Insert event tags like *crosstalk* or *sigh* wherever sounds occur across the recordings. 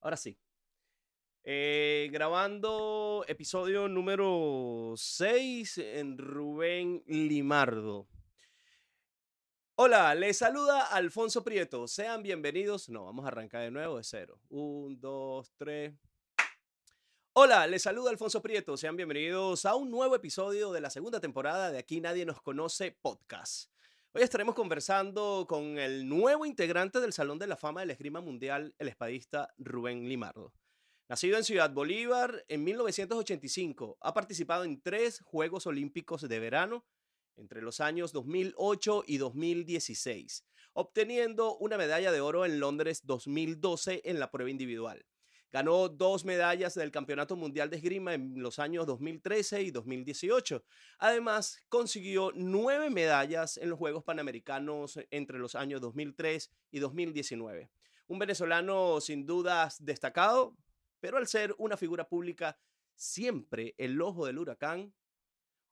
Ahora sí. Eh, grabando episodio número 6 en Rubén Limardo. Hola, les saluda Alfonso Prieto. Sean bienvenidos. No, vamos a arrancar de nuevo de cero. Un, dos, tres. Hola, les saluda Alfonso Prieto. Sean bienvenidos a un nuevo episodio de la segunda temporada de Aquí Nadie Nos Conoce podcast. Hoy estaremos conversando con el nuevo integrante del Salón de la Fama del Esgrima Mundial, el espadista Rubén Limardo. Nacido en Ciudad Bolívar en 1985, ha participado en tres Juegos Olímpicos de verano entre los años 2008 y 2016, obteniendo una medalla de oro en Londres 2012 en la prueba individual. Ganó dos medallas del Campeonato Mundial de Esgrima en los años 2013 y 2018. Además, consiguió nueve medallas en los Juegos Panamericanos entre los años 2003 y 2019. Un venezolano sin dudas destacado, pero al ser una figura pública, siempre el ojo del huracán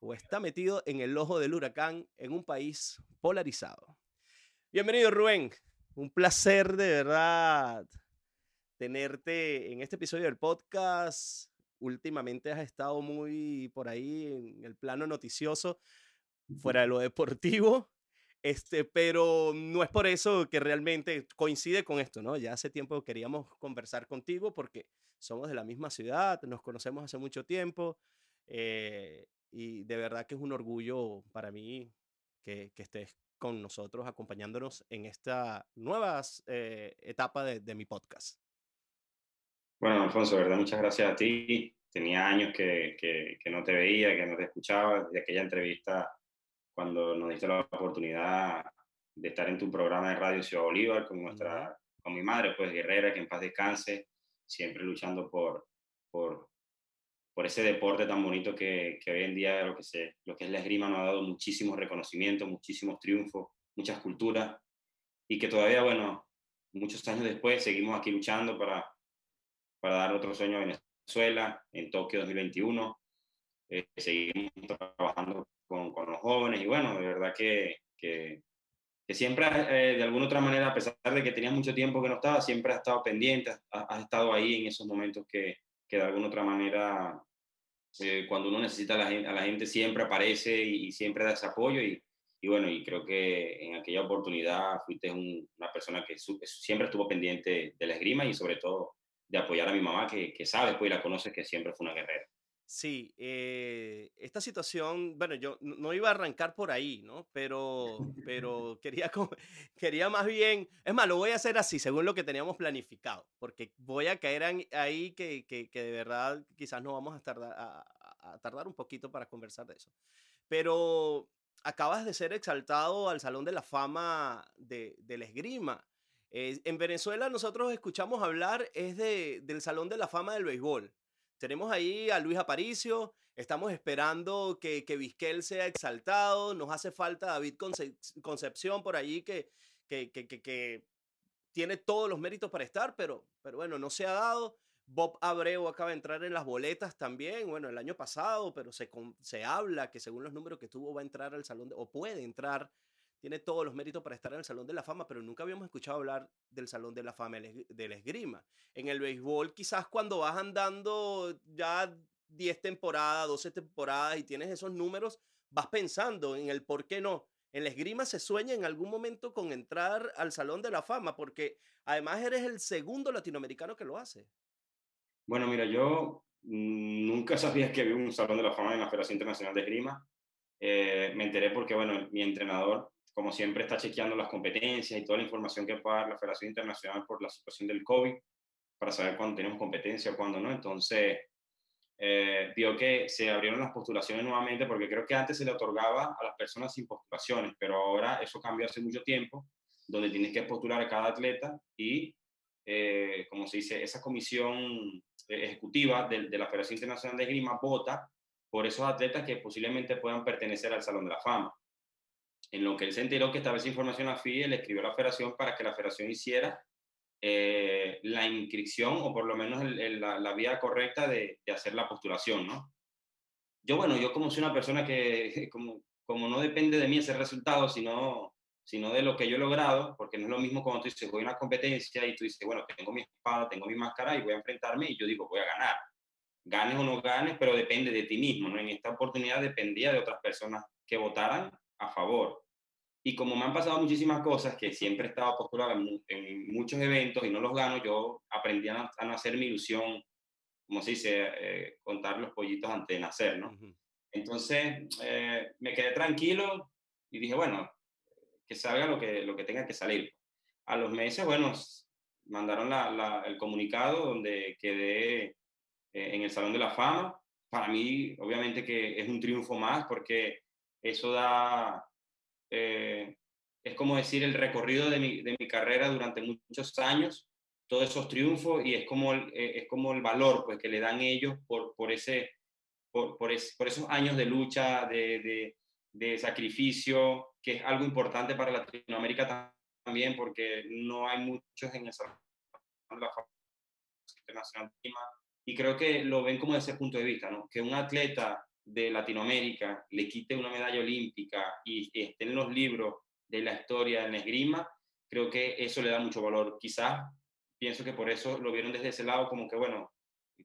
o está metido en el ojo del huracán en un país polarizado. Bienvenido, Rubén. Un placer de verdad tenerte en este episodio del podcast. Últimamente has estado muy por ahí en el plano noticioso, fuera de lo deportivo, *laughs* este, pero no es por eso que realmente coincide con esto, ¿no? Ya hace tiempo queríamos conversar contigo porque somos de la misma ciudad, nos conocemos hace mucho tiempo eh, y de verdad que es un orgullo para mí que, que estés con nosotros acompañándonos en esta nueva eh, etapa de, de mi podcast. Bueno, Alfonso, verdad, muchas gracias a ti. Tenía años que, que, que, no te veía, que no te escuchaba. De aquella entrevista, cuando nos diste la oportunidad de estar en tu programa de radio Ciudad Bolívar con, nuestra, con mi madre, pues guerrera, que en paz descanse, siempre luchando por, por, por ese deporte tan bonito que, que hoy en día lo que, se, lo que es la esgrima nos ha dado muchísimos reconocimientos, muchísimos triunfos, muchas culturas, y que todavía, bueno, muchos años después seguimos aquí luchando para para dar otro sueño a Venezuela en Tokio 2021. Eh, seguimos trabajando con, con, los jóvenes y bueno, de verdad que, que, que siempre eh, de alguna otra manera, a pesar de que tenía mucho tiempo que no estaba, siempre has estado pendiente, has, has estado ahí en esos momentos que, que de alguna otra manera, eh, cuando uno necesita a la, gente, a la gente siempre aparece y, y, siempre da ese apoyo y, y bueno, y creo que en aquella oportunidad fuiste un, una persona que su, siempre estuvo pendiente de la esgrima y sobre todo de apoyar a mi mamá, que, que sabe, pues, y la conoce, que siempre fue una guerrera. Sí, eh, esta situación, bueno, yo no iba a arrancar por ahí, ¿no? Pero, *laughs* pero quería, *laughs* quería más bien, es más, lo voy a hacer así, según lo que teníamos planificado, porque voy a caer ahí que, que, que de verdad quizás no vamos a tardar, a, a tardar un poquito para conversar de eso. Pero acabas de ser exaltado al Salón de la Fama de, de la Esgrima. Eh, en Venezuela nosotros escuchamos hablar es de, del Salón de la Fama del Béisbol. Tenemos ahí a Luis Aparicio, estamos esperando que, que Vizquel sea exaltado, nos hace falta David Conce Concepción por allí que, que, que, que, tiene todos los méritos para estar, pero, pero bueno, no se ha dado. Bob Abreu acaba de entrar en las boletas también, bueno, el año pasado, pero se, se habla que según los números que tuvo va a entrar al Salón de, o puede entrar tiene todos los méritos para estar en el Salón de la Fama, pero nunca habíamos escuchado hablar del Salón de la Fama del esgrima. En el béisbol, quizás cuando vas andando ya 10 temporadas, 12 temporadas y tienes esos números, vas pensando en el por qué no. En la esgrima se sueña en algún momento con entrar al Salón de la Fama, porque además eres el segundo latinoamericano que lo hace. Bueno, mira, yo nunca sabía que había un Salón de la Fama en la Federación Internacional de Esgrima. Eh, me enteré porque, bueno, mi entrenador como siempre, está chequeando las competencias y toda la información que pueda dar la Federación Internacional por la situación del COVID, para saber cuándo tenemos competencia o cuándo no. Entonces, eh, vio que se abrieron las postulaciones nuevamente, porque creo que antes se le otorgaba a las personas sin postulaciones, pero ahora eso cambió hace mucho tiempo, donde tienes que postular a cada atleta y, eh, como se dice, esa comisión ejecutiva de, de la Federación Internacional de Esgrima vota por esos atletas que posiblemente puedan pertenecer al Salón de la Fama en lo que él se enteró que estaba esa información a FIE, le escribió a la federación para que la federación hiciera eh, la inscripción o por lo menos la, la, vía correcta de, de, hacer la postulación, ¿no? Yo, bueno, yo como soy una persona que, *laughs* como, como no depende de mí ese resultado, sino, sino de lo que yo he logrado, porque no es lo mismo cuando tú dices, voy a una competencia y tú dices, bueno, tengo mi espada, tengo mi máscara y voy a enfrentarme y yo digo, voy a ganar. Ganes o no ganes, pero depende de ti mismo, ¿no? En esta oportunidad dependía de otras personas que votaran a favor. Y como me han pasado muchísimas cosas, que siempre he estado postulado en, muchos eventos y no los gano, yo aprendí a no, hacer mi ilusión, como se dice, eh, contar los pollitos antes de nacer, ¿no? Entonces, eh, me quedé tranquilo y dije, bueno, que salga lo que, lo que tenga que salir. A los meses, bueno, mandaron la, el comunicado donde quedé eh, en el Salón de la Fama. Para mí, obviamente que es un triunfo más porque eso da, eh, es como decir el recorrido de mi, de mi, carrera durante muchos años, todos esos triunfos y es como el, es como el valor pues, que le dan ellos por, por, ese, por, por, por esos años de lucha, de, de, sacrificio, que es algo importante para Latinoamérica también, porque no hay muchos en internacional y creo que lo ven como desde ese punto de vista, ¿no? Que un atleta de Latinoamérica le quite una medalla olímpica y, esté en los libros de la historia en esgrima, creo que eso le da mucho valor. Quizás pienso que por eso lo vieron desde ese lado como que, bueno,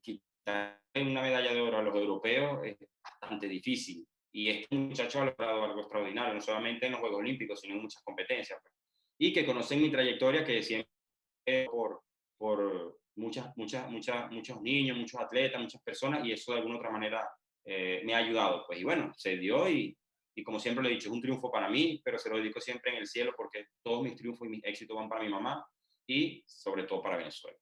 quitar una medalla de oro a los europeos es bastante difícil. Y este muchacho ha logrado algo extraordinario, no solamente en los Juegos Olímpicos, sino en muchas competencias. Pues. Y que conocen mi trayectoria, que siempre por, por muchas, muchas, muchas, muchos niños, muchos atletas, muchas personas, y eso de alguna otra manera eh, me ha ayudado. Pues y bueno, se dio y, y como siempre lo he dicho, es un triunfo para mí, pero se lo dedico siempre en el cielo porque todos mis triunfos y mis éxitos van para mi mamá y sobre todo para Venezuela.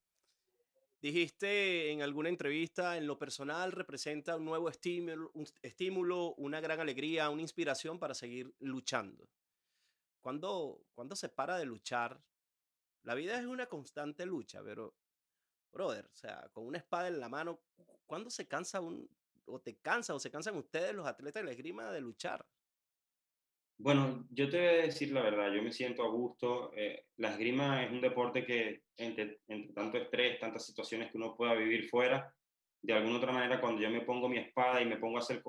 Dijiste en alguna entrevista, en lo personal representa un nuevo estímulo, un estímulo, una gran alegría, una inspiración para seguir luchando. ¿Cuándo, cuando se para de luchar? La vida es una constante lucha, pero, brother, o sea, con una espada en la mano, ¿cuándo se cansa un, o te cansa o se cansan ustedes los atletas de la esgrima de luchar? Bueno, yo te voy a decir la verdad, yo me siento a gusto. Eh, la esgrima es un deporte que entre, tanto estrés, tantas situaciones que uno pueda vivir fuera, de alguna otra manera cuando yo me pongo mi espada y me pongo a hacer,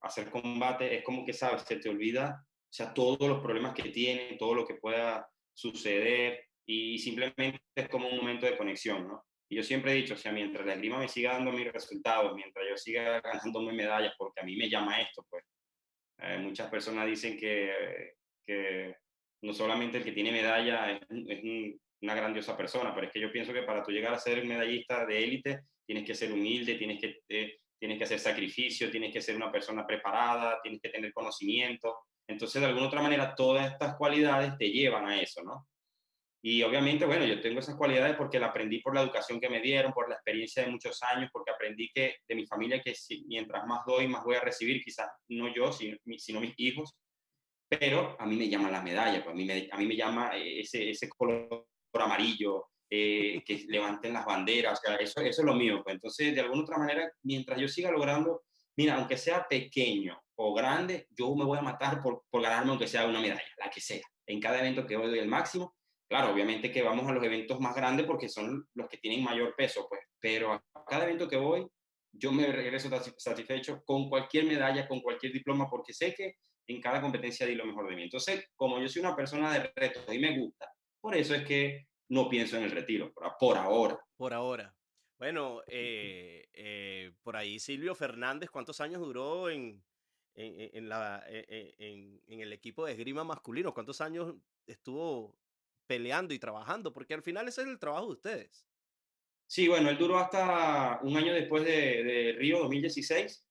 hacer combate, es como que, ¿sabes? Se te olvida, o sea, todos los problemas que tiene, todo lo que pueda suceder y simplemente es como un momento de conexión, ¿no? Y yo siempre he dicho, o sea, mientras la esgrima me siga dando mis resultados, mientras yo siga ganando mis medallas, porque a mí me llama esto, pues eh, muchas personas dicen que, que, no solamente el que tiene medalla es, una grandiosa persona, pero es que yo pienso que para tú llegar a ser un medallista de élite tienes que ser humilde, tienes que, eh, tienes que hacer sacrificio, tienes que ser una persona preparada, tienes que tener conocimiento. Entonces, de alguna otra manera, todas estas cualidades te llevan a eso, ¿no? Y obviamente, bueno, yo tengo esas cualidades porque la aprendí por la educación que me dieron, por la experiencia de muchos años, porque aprendí que de mi familia que si, mientras más doy, más voy a recibir, quizás no yo, sino, mis hijos, pero a mí me llama la medalla, pues a mí me, a mí me llama ese, ese color amarillo, eh, que levanten las banderas, o sea, eso, eso es lo mío. Pues. Entonces, de alguna otra manera, mientras yo siga logrando, mira, aunque sea pequeño o grande, yo me voy a matar por, por ganarme aunque sea una medalla, la que sea. En cada evento que voy doy el máximo Claro, obviamente que vamos a los eventos más grandes porque son los que tienen mayor peso, pues, pero a cada evento que voy, yo me regreso satisfecho con cualquier medalla, con cualquier diploma, porque sé que en cada competencia di lo mejor de mí. Entonces, como yo soy una persona de retos y me gusta, por eso es que no pienso en el retiro, por, ahora. Por ahora. Bueno, eh, eh, por ahí Silvio Fernández, ¿cuántos años duró en, en, la, en, en, el equipo de esgrima masculino? ¿Cuántos años estuvo peleando y trabajando, porque al final ese es el trabajo de ustedes. Sí, bueno, él duró hasta un año después de, de Río 2016,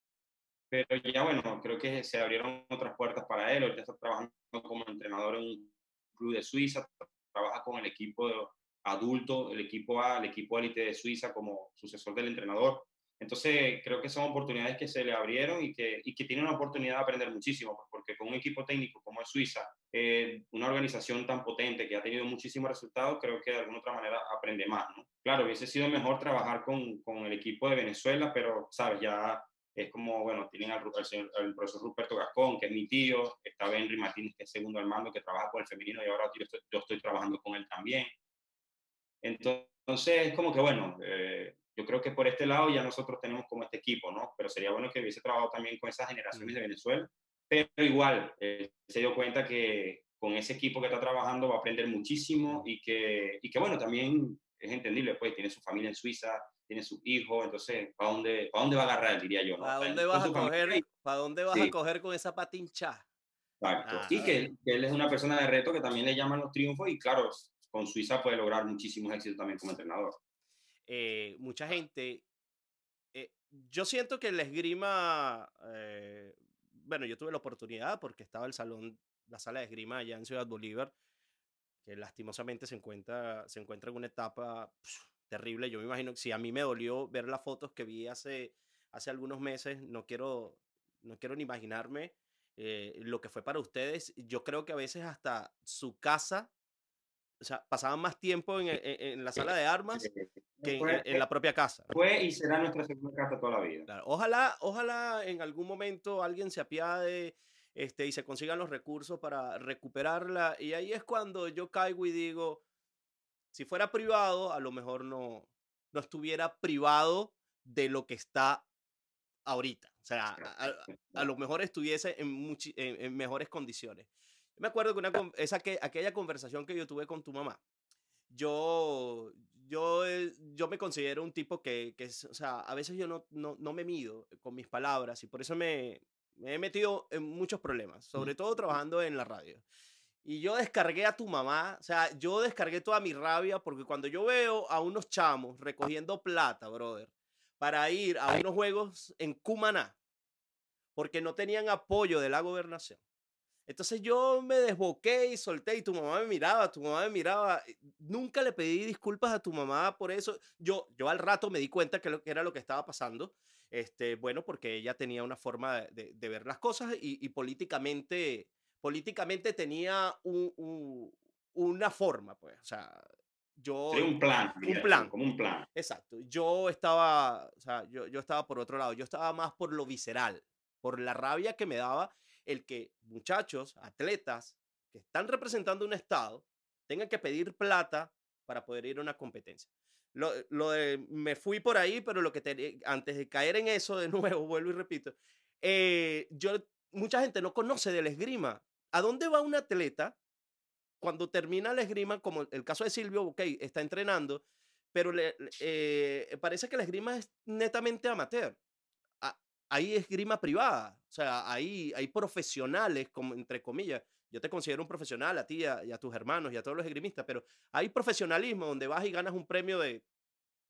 pero ya bueno, creo que se abrieron otras puertas para él, ahorita está trabajando como entrenador en un club de Suiza, trabaja con el equipo adulto, el equipo A, el equipo élite de Suiza como sucesor del entrenador. Entonces, creo que son oportunidades que se le abrieron y que, y que tiene una oportunidad de aprender muchísimo, pues, porque con un equipo técnico como es Suiza, eh, una organización tan potente que ha tenido muchísimos resultados, creo que de alguna otra manera aprende más, ¿no? Claro, hubiese sido mejor trabajar con, con el equipo de Venezuela, pero, ¿sabes? Ya es como, bueno, tienen al, profesor Ruperto Gascón, que es mi tío, está Henry Martínez, que es segundo al mando, que trabaja con el femenino y ahora yo estoy, yo estoy trabajando con él también. Entonces, es como que, bueno, eh, yo creo que por este lado ya nosotros tenemos como este equipo, ¿no? Pero sería bueno que hubiese trabajado también con esas generaciones de Venezuela. Pero igual, eh, se dio cuenta que con ese equipo que está trabajando va a aprender muchísimo y que, y que bueno, también es entendible, pues tiene su familia en Suiza, tiene su hijo, entonces, ¿para dónde, ¿para dónde va a agarrar, diría yo? ¿Para dónde vas, a coger, ¿para dónde vas a coger con esa patincha? Exacto. y ah. que, él es una persona de reto que también le llaman los triunfos y claro, con Suiza puede lograr muchísimos éxitos también como entrenador. Eh, mucha gente, eh, yo siento que el esgrima, eh, bueno, yo tuve la oportunidad porque estaba el salón, la sala de esgrima allá en Ciudad Bolívar, que lastimosamente se encuentra, se encuentra en una etapa terrible. Yo me imagino que si a mí me dolió ver las fotos que vi hace, hace algunos meses, no quiero, no quiero ni imaginarme eh, lo que fue para ustedes. Yo creo que a veces hasta su casa, o sea, pasaban más tiempo en, en, la sala de armas que en, la propia casa. Fue y será nuestra segunda casa toda la vida. Ojalá, ojalá en algún momento alguien se apiade este, y se consigan los recursos para recuperarla. Y ahí es cuando yo caigo y digo, si fuera privado, a lo mejor no, no estuviera privado de lo que está ahorita. O sea, a, lo mejor estuviese en, en, mejores condiciones. me acuerdo que una, esa que, aquella conversación que yo tuve con tu mamá, yo, yo, eh, yo me considero un tipo que, que o sea, a veces yo no, no, no, me mido con mis palabras y por eso me, me he metido en muchos problemas, sobre todo trabajando en la radio. Y yo descargué a tu mamá, o sea, yo descargué toda mi rabia porque cuando yo veo a unos chamos recogiendo plata, brother, para ir a unos juegos en Cumaná, porque no tenían apoyo de la gobernación. Entonces yo me desboqué y solté y tu mamá me miraba, tu mamá me miraba. Nunca le pedí disculpas a tu mamá por eso. Yo, yo al rato me di cuenta que, lo, que era lo que estaba pasando. Este, bueno, porque ella tenía una forma de, de, ver las cosas y, y, políticamente, políticamente tenía un, una forma, pues. O sea, yo... un plan. Un plan. Como un plan. Exacto. Yo estaba, o sea, yo, yo estaba por otro lado. Yo estaba más por lo visceral, por la rabia que me daba el que muchachos, atletas que están representando un estado, tengan que pedir plata para poder ir a una competencia. Lo, lo de, me fui por ahí, pero lo que antes de caer en eso de *laughs* nuevo, vuelvo y repito, eh, yo, mucha gente no conoce del esgrima. ¿A dónde va un atleta cuando termina la esgrima, como el caso de Silvio, ok, está entrenando, pero le, eh, parece que la esgrima es netamente amateur. Hay esgrima privada, o sea, hay, hay profesionales, como, entre comillas. Yo te considero un profesional a ti y a, tus hermanos y a todos los esgrimistas, pero hay profesionalismo donde vas y ganas un premio de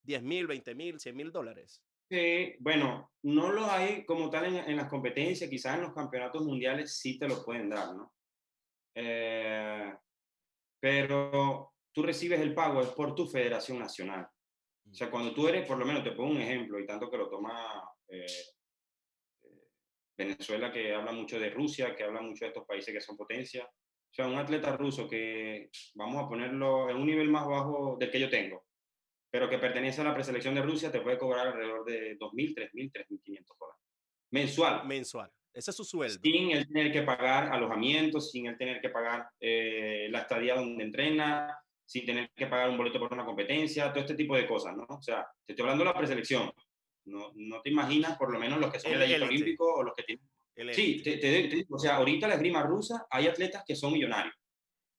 10 mil, 20 mil, 100 mil dólares. Sí, bueno, no lo hay como tal en, en, las competencias, quizás en los campeonatos mundiales sí te lo pueden dar, ¿no? Eh, pero tú recibes el pago es por tu federación nacional. O sea, cuando tú eres, por lo menos te pongo un ejemplo, y tanto que lo toma eh, eh, Venezuela, que habla mucho de Rusia, que habla mucho de estos países que son potencia. O sea, un atleta ruso que, vamos a ponerlo en un nivel más bajo del que yo tengo, pero que pertenece a la preselección de Rusia, te puede cobrar alrededor de 2.000, 3.000, 3.500 dólares. Mensual. Mensual. Ese es su sueldo. Sin él tener que pagar alojamientos, sin él tener que pagar eh, la estadía donde entrena, sin tener que pagar un boleto por una competencia, todo este tipo de cosas, ¿no? O sea, te estoy hablando de la preselección. No, no te imaginas, por lo menos, los que son el, el olímpico o los que tienen. sí, te, te, te, o sea, ahorita la esgrima rusa hay atletas que son millonarios,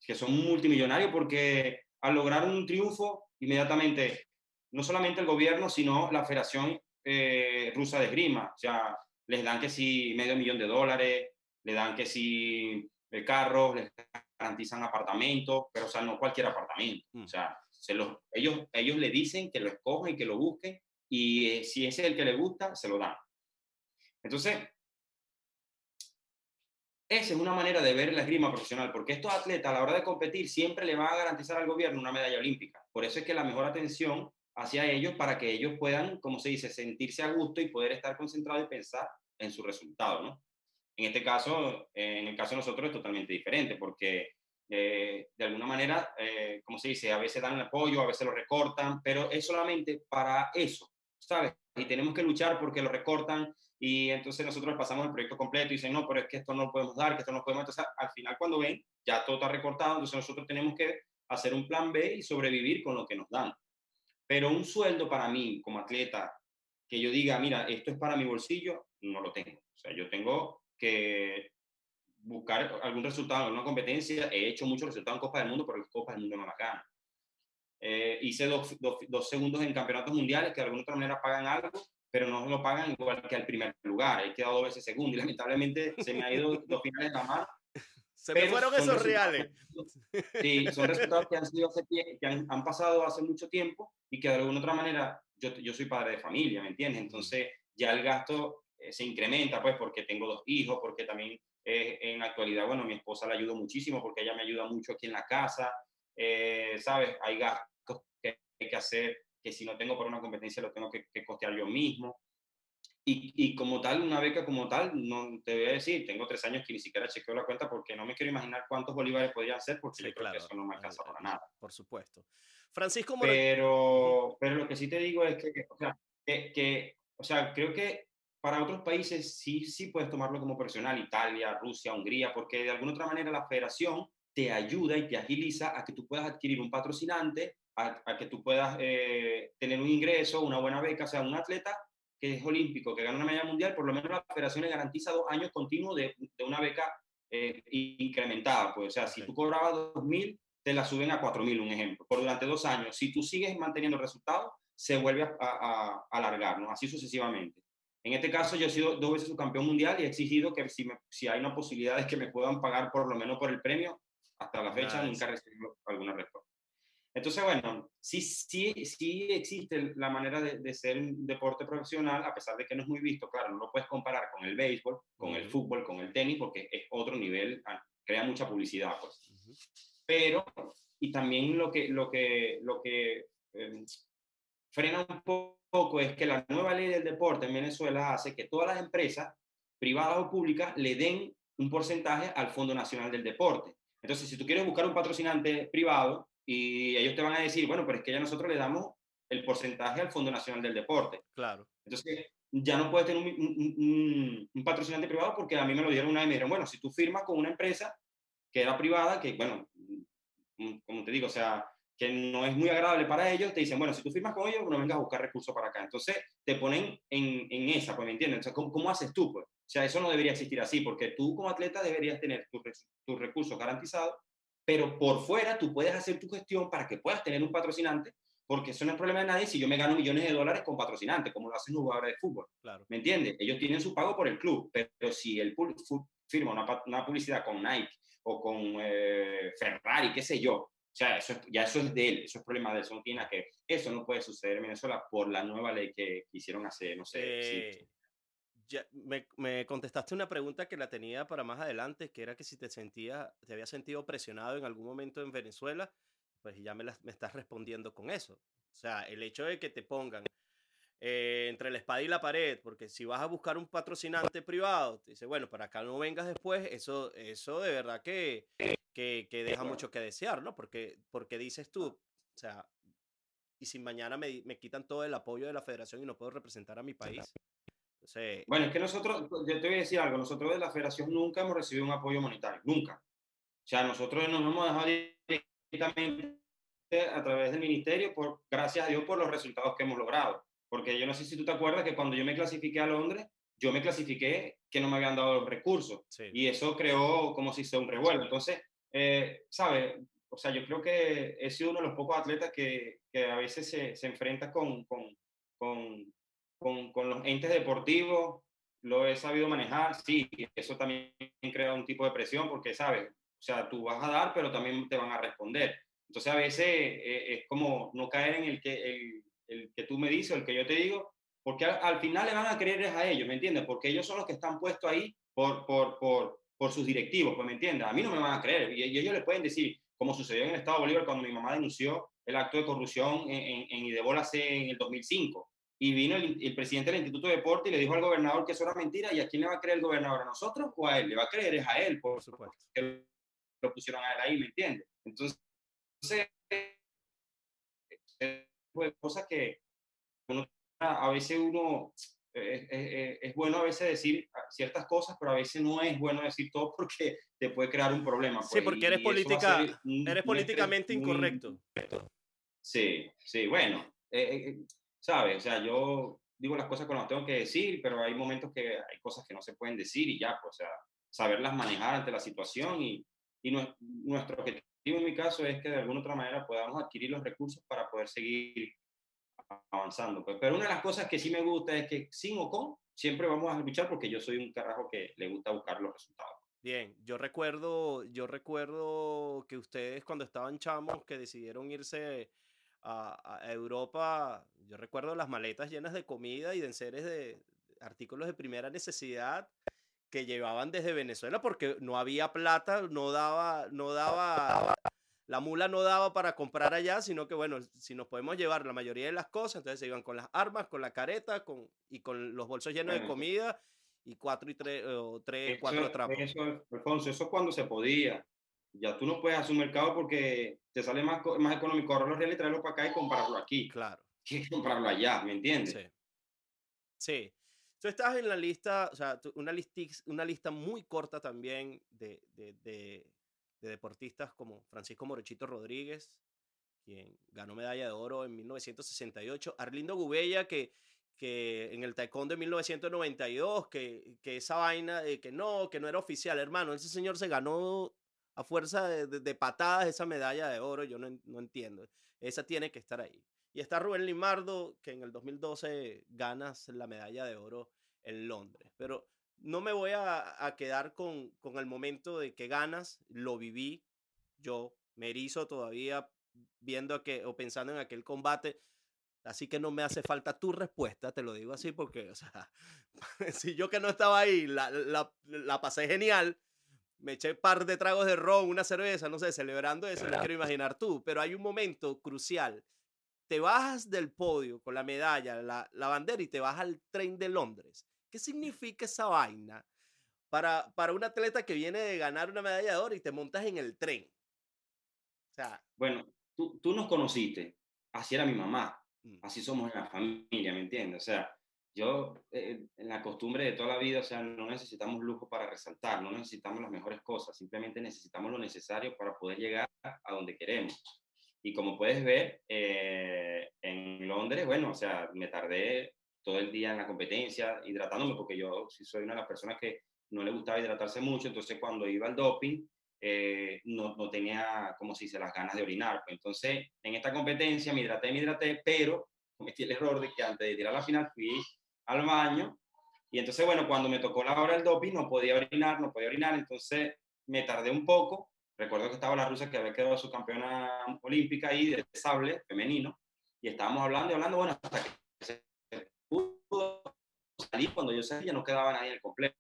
que son multimillonarios porque al lograr un triunfo, inmediatamente, no solamente el gobierno, sino la Federación eh, Rusa de Esgrima, o sea, les dan que si medio millón de dólares, le dan que si el carro, les garantizan apartamentos, pero o sea, no cualquier apartamento. Mm. O sea, se los, ellos, ellos le dicen que lo escogen y que lo busquen y eh, si ese es el que le gusta, se lo dan. Entonces, esa es una manera de ver la esgrima profesional, porque estos atletas a la hora de competir siempre le van a garantizar al gobierno una medalla olímpica. Por eso es que la mejor atención hacia ellos para que ellos puedan, como se dice, sentirse a gusto y poder estar concentrados y pensar en su resultado, ¿no? En este caso, en el caso de nosotros es totalmente diferente porque eh, de alguna manera, eh, como se dice, a veces dan el apoyo, a veces lo recortan, pero es solamente para eso, ¿sabes? Y tenemos que luchar porque lo recortan y entonces nosotros pasamos el proyecto completo y dicen, no, pero es que esto no lo podemos dar, que esto no lo podemos, entonces al final cuando ven, ya todo está recortado, entonces nosotros tenemos que hacer un plan B y sobrevivir con lo que nos dan. Pero un sueldo para mí como atleta, que yo diga, mira, esto es para mi bolsillo, no lo tengo. O sea, yo tengo que buscar algún resultado en una competencia. He hecho muchos resultados en Copa del Mundo, pero en Copa del Mundo no me ganan. Eh, hice dos, dos, dos, segundos en campeonatos mundiales que de alguna otra manera pagan algo, pero no lo pagan igual que al primer lugar. He quedado dos veces segundo y lamentablemente se me ha ido *laughs* dos finales de la mano. Se me fueron esos reales. Sí, son resultados que han, sido hace, que han, han, pasado hace mucho tiempo y que de alguna otra manera, yo, yo soy padre de familia, ¿me entiendes? Entonces ya el gasto eh, se incrementa, pues, porque tengo dos hijos, porque también eh, en la actualidad, bueno, mi esposa la ayudo muchísimo porque ella me ayuda mucho aquí en la casa, eh, ¿sabes? Hay gastos hay que hacer que si no tengo para una competencia lo tengo que, que costear yo mismo. Y, y, como tal, una beca como tal, no te voy a decir, tengo tres años que ni siquiera chequeo la cuenta porque no me quiero imaginar cuántos bolívares podrían ser porque sí, yo creo que eso no me alcanza para nada. Por supuesto. Francisco Moreno. Pero, pero lo que sí te digo es que, o sea, que, que, o sea, creo que para otros países sí, sí puedes tomarlo como personal, Italia, Rusia, Hungría, porque de alguna otra manera la federación te ayuda y te agiliza a que tú puedas adquirir un patrocinante, a, a que tú puedas eh, tener un ingreso, una buena beca, o sea, un atleta que es olímpico, que gana una medalla mundial, por lo menos la federación le garantiza dos años continuos de, de una beca eh, incrementada. Pues, o sea, si tú cobrabas 2.000, te la suben a 4.000, un ejemplo, por durante dos años. Si tú sigues manteniendo resultados, se vuelve a, a, a alargar, ¿no? Así sucesivamente. En este caso, yo he sido dos veces subcampeón mundial y he exigido que si, me, si hay una posibilidad de que me puedan pagar por lo menos por el premio, hasta la fecha nice. nunca he recibido alguna respuesta. Entonces, bueno, sí, sí, sí existe la manera de, de, ser un deporte profesional, a pesar de que no es muy visto. Claro, no lo puedes comparar con el béisbol, con uh -huh. el fútbol, con el tenis, porque es otro nivel, ah, crea mucha publicidad, pues. Uh -huh. Pero, y también lo que, lo que, lo que eh, frena un poco es que la nueva ley del deporte en Venezuela hace que todas las empresas, privadas o públicas, le den un porcentaje al Fondo Nacional del Deporte. Entonces, si tú quieres buscar un patrocinante privado y ellos te van a decir, bueno, pero es que ya nosotros le damos el porcentaje al Fondo Nacional del Deporte. Claro. Entonces, ya no puedes tener un, un, un, un patrocinante privado porque a mí me lo dieron una vez y me dijeron, bueno, si tú firmas con una empresa que era privada, que, bueno, como te digo, o sea, que no es muy agradable para ellos, te dicen, bueno, si tú firmas con ellos, no vengas a buscar recursos para acá. Entonces, te ponen en, en esa, pues, ¿me entiendes? Sea, ¿cómo, ¿cómo, haces tú? Pues? O sea, eso no debería existir así, porque tú como atleta deberías tener tus tu recursos garantizados, pero por fuera tú puedes hacer tu gestión para que puedas tener un patrocinante, porque eso no es problema de nadie si yo me gano millones de dólares con patrocinantes, como lo hacen los jugadores de fútbol. Claro. ¿Me entiendes? Ellos tienen su pago por el club, pero si el firma una, una publicidad con Nike o con eh, Ferrari, qué sé yo, o sea, eso es, ya eso es de él, eso es problema de él, eso no tiene que Eso no puede suceder en Venezuela por la nueva ley que hicieron hace, no sé. Eh, sí. Ya, me, me, contestaste una pregunta que la tenía para más adelante, que era que si te sentías, te había sentido presionado en algún momento en Venezuela, pues ya me, la, me estás respondiendo con eso. O sea, el hecho de que te pongan eh, entre la espada y la pared, porque si vas a buscar un patrocinante privado, te dice, bueno, para acá no vengas después, eso, eso de verdad que, que, que deja mucho que desear, ¿no? Porque, porque dices tú, o sea, y si mañana me, me quitan todo el apoyo de la federación y no puedo representar a mi país. Entonces, bueno, es que nosotros, yo te voy a decir algo, nosotros de la federación nunca hemos recibido un apoyo monetario, nunca. O sea, nosotros nos hemos dejado directamente a través del ministerio, por, gracias a Dios por los resultados que hemos logrado. Porque yo no sé si tú te acuerdas que cuando yo me clasifiqué a Londres, yo me clasifiqué que no me habían dado los recursos. Sí. Y eso creó como si se un revuelo. Entonces, eh, ¿sabes? O sea, yo creo que he sido uno de los pocos atletas que, que a veces se, se enfrenta con, con, con, con, los entes deportivos. Lo he sabido manejar, sí, eso también crea un tipo de presión porque, ¿sabes? O sea, tú vas a dar, pero también te van a responder. Entonces, a veces eh, es como no caer en el que, el, que tú me dices el que yo te digo, porque al, al, final le van a creer a ellos, ¿me entiendes? Porque ellos son los que están puestos ahí por, por, por, por sus directivos, pues, ¿me entiendes? A mí no me van a creer y, ellos le pueden decir, como sucedió en el Estado Bolívar cuando mi mamá denunció el acto de corrupción en, en, en Idebol hace en el 2005. Y vino el, el, presidente del Instituto de Deporte y le dijo al gobernador que eso era mentira. ¿Y a quién le va a creer el gobernador? ¿A nosotros o a él? Le va a creer es a él, por, supuesto. Que lo pusieron a él ahí, ¿me entiendes? Entonces, pues, cosas que uno, a veces uno es, es, es, bueno a veces decir ciertas cosas, pero a veces no es bueno decir todo porque te puede crear un problema. Pues, sí, porque eres, política, un, eres políticamente muy, incorrecto. Sí, sí, bueno, eh, eh, ¿sabes? O sea, yo digo las cosas cuando las tengo que decir, pero hay momentos que hay cosas que no se pueden decir y ya, pues, o sea, saberlas manejar ante la situación y, y nuestro objetivo en mi caso es que de alguna otra manera podamos adquirir los recursos para poder seguir avanzando. Pues. Pero una de las cosas que sí me gusta es que sin o con siempre vamos a luchar porque yo soy un carajo que le gusta buscar los resultados. Bien, yo recuerdo, yo recuerdo que ustedes cuando estaban chamos que decidieron irse a, Europa, yo recuerdo las maletas llenas de comida y de enseres de artículos de primera necesidad que llevaban desde Venezuela porque no había plata, no daba, no daba, la mula no daba para comprar allá, sino que bueno, si nos podemos llevar la mayoría de las cosas, entonces se iban con las armas, con la careta, con, y con los bolsos llenos de comida y cuatro y tres, o tres, cuatro trapos. Eso, Alfonso, eso es cuando se podía. Ya tú no puedes hacer un mercado porque te sale más, más económico ahorrar los reales y traerlo para acá y comprarlo aquí. Claro. Que comprarlo allá, ¿me entiendes? Sí. Sí. Tú estás en la lista, o sea, una, lista, una lista muy corta también de, de, de, de deportistas como Francisco Morochito Rodríguez, quien ganó medalla de oro en 1968, Arlindo Gubella, que que en el taekwondo de 1992, que, que esa vaina de que no, que no era oficial, hermano, ese señor se ganó a fuerza de, patadas esa medalla de oro, yo no, no, entiendo, esa tiene que estar ahí. Y está Rubén Limardo, que en el 2012 ganas la medalla de oro en Londres, pero no me voy a, a quedar con, con el momento de que ganas, lo viví, yo me erizo todavía viendo que, o pensando en aquel combate, Así que no me hace falta tu respuesta, te lo digo así porque, o sea, *laughs* si yo que no estaba ahí la, la, la pasé genial, me eché un par de tragos de ron, una cerveza, no sé, celebrando eso, no quiero imaginar tú, pero hay un momento crucial. Te bajas del podio con la medalla, la, la bandera y te vas al tren de Londres. ¿Qué significa esa vaina para, para un atleta que viene de ganar una medalla de oro y te montas en el tren? O sea, bueno, tú, tú nos conociste, así era mi mamá Mm. así somos en la familia, ¿me entiendes? O sea, yo, eh, en la costumbre de toda la vida, o sea, no necesitamos lujo para resaltar, no necesitamos las mejores cosas, simplemente necesitamos lo necesario para poder llegar a donde queremos. Y como puedes ver, eh, en Londres, bueno, o sea, me tardé todo el día en la competencia hidratándome, porque yo sí soy una de las personas que no le gustaba hidratarse mucho, entonces cuando iba al doping, eh, no, no, tenía, como si se las ganas de orinar. Entonces, en esta competencia me hidraté, me hidraté, pero *laughs* cometí el error de que antes de tirar la final fui al baño y entonces, bueno, cuando me tocó la hora del doping no podía orinar, no podía orinar, entonces me tardé un poco. Recuerdo que estaba la rusa que había quedado su campeona olímpica ahí de sable femenino y estábamos hablando y hablando, bueno, hasta que se pudo salir, cuando yo salí ya no quedaba nadie en el completo.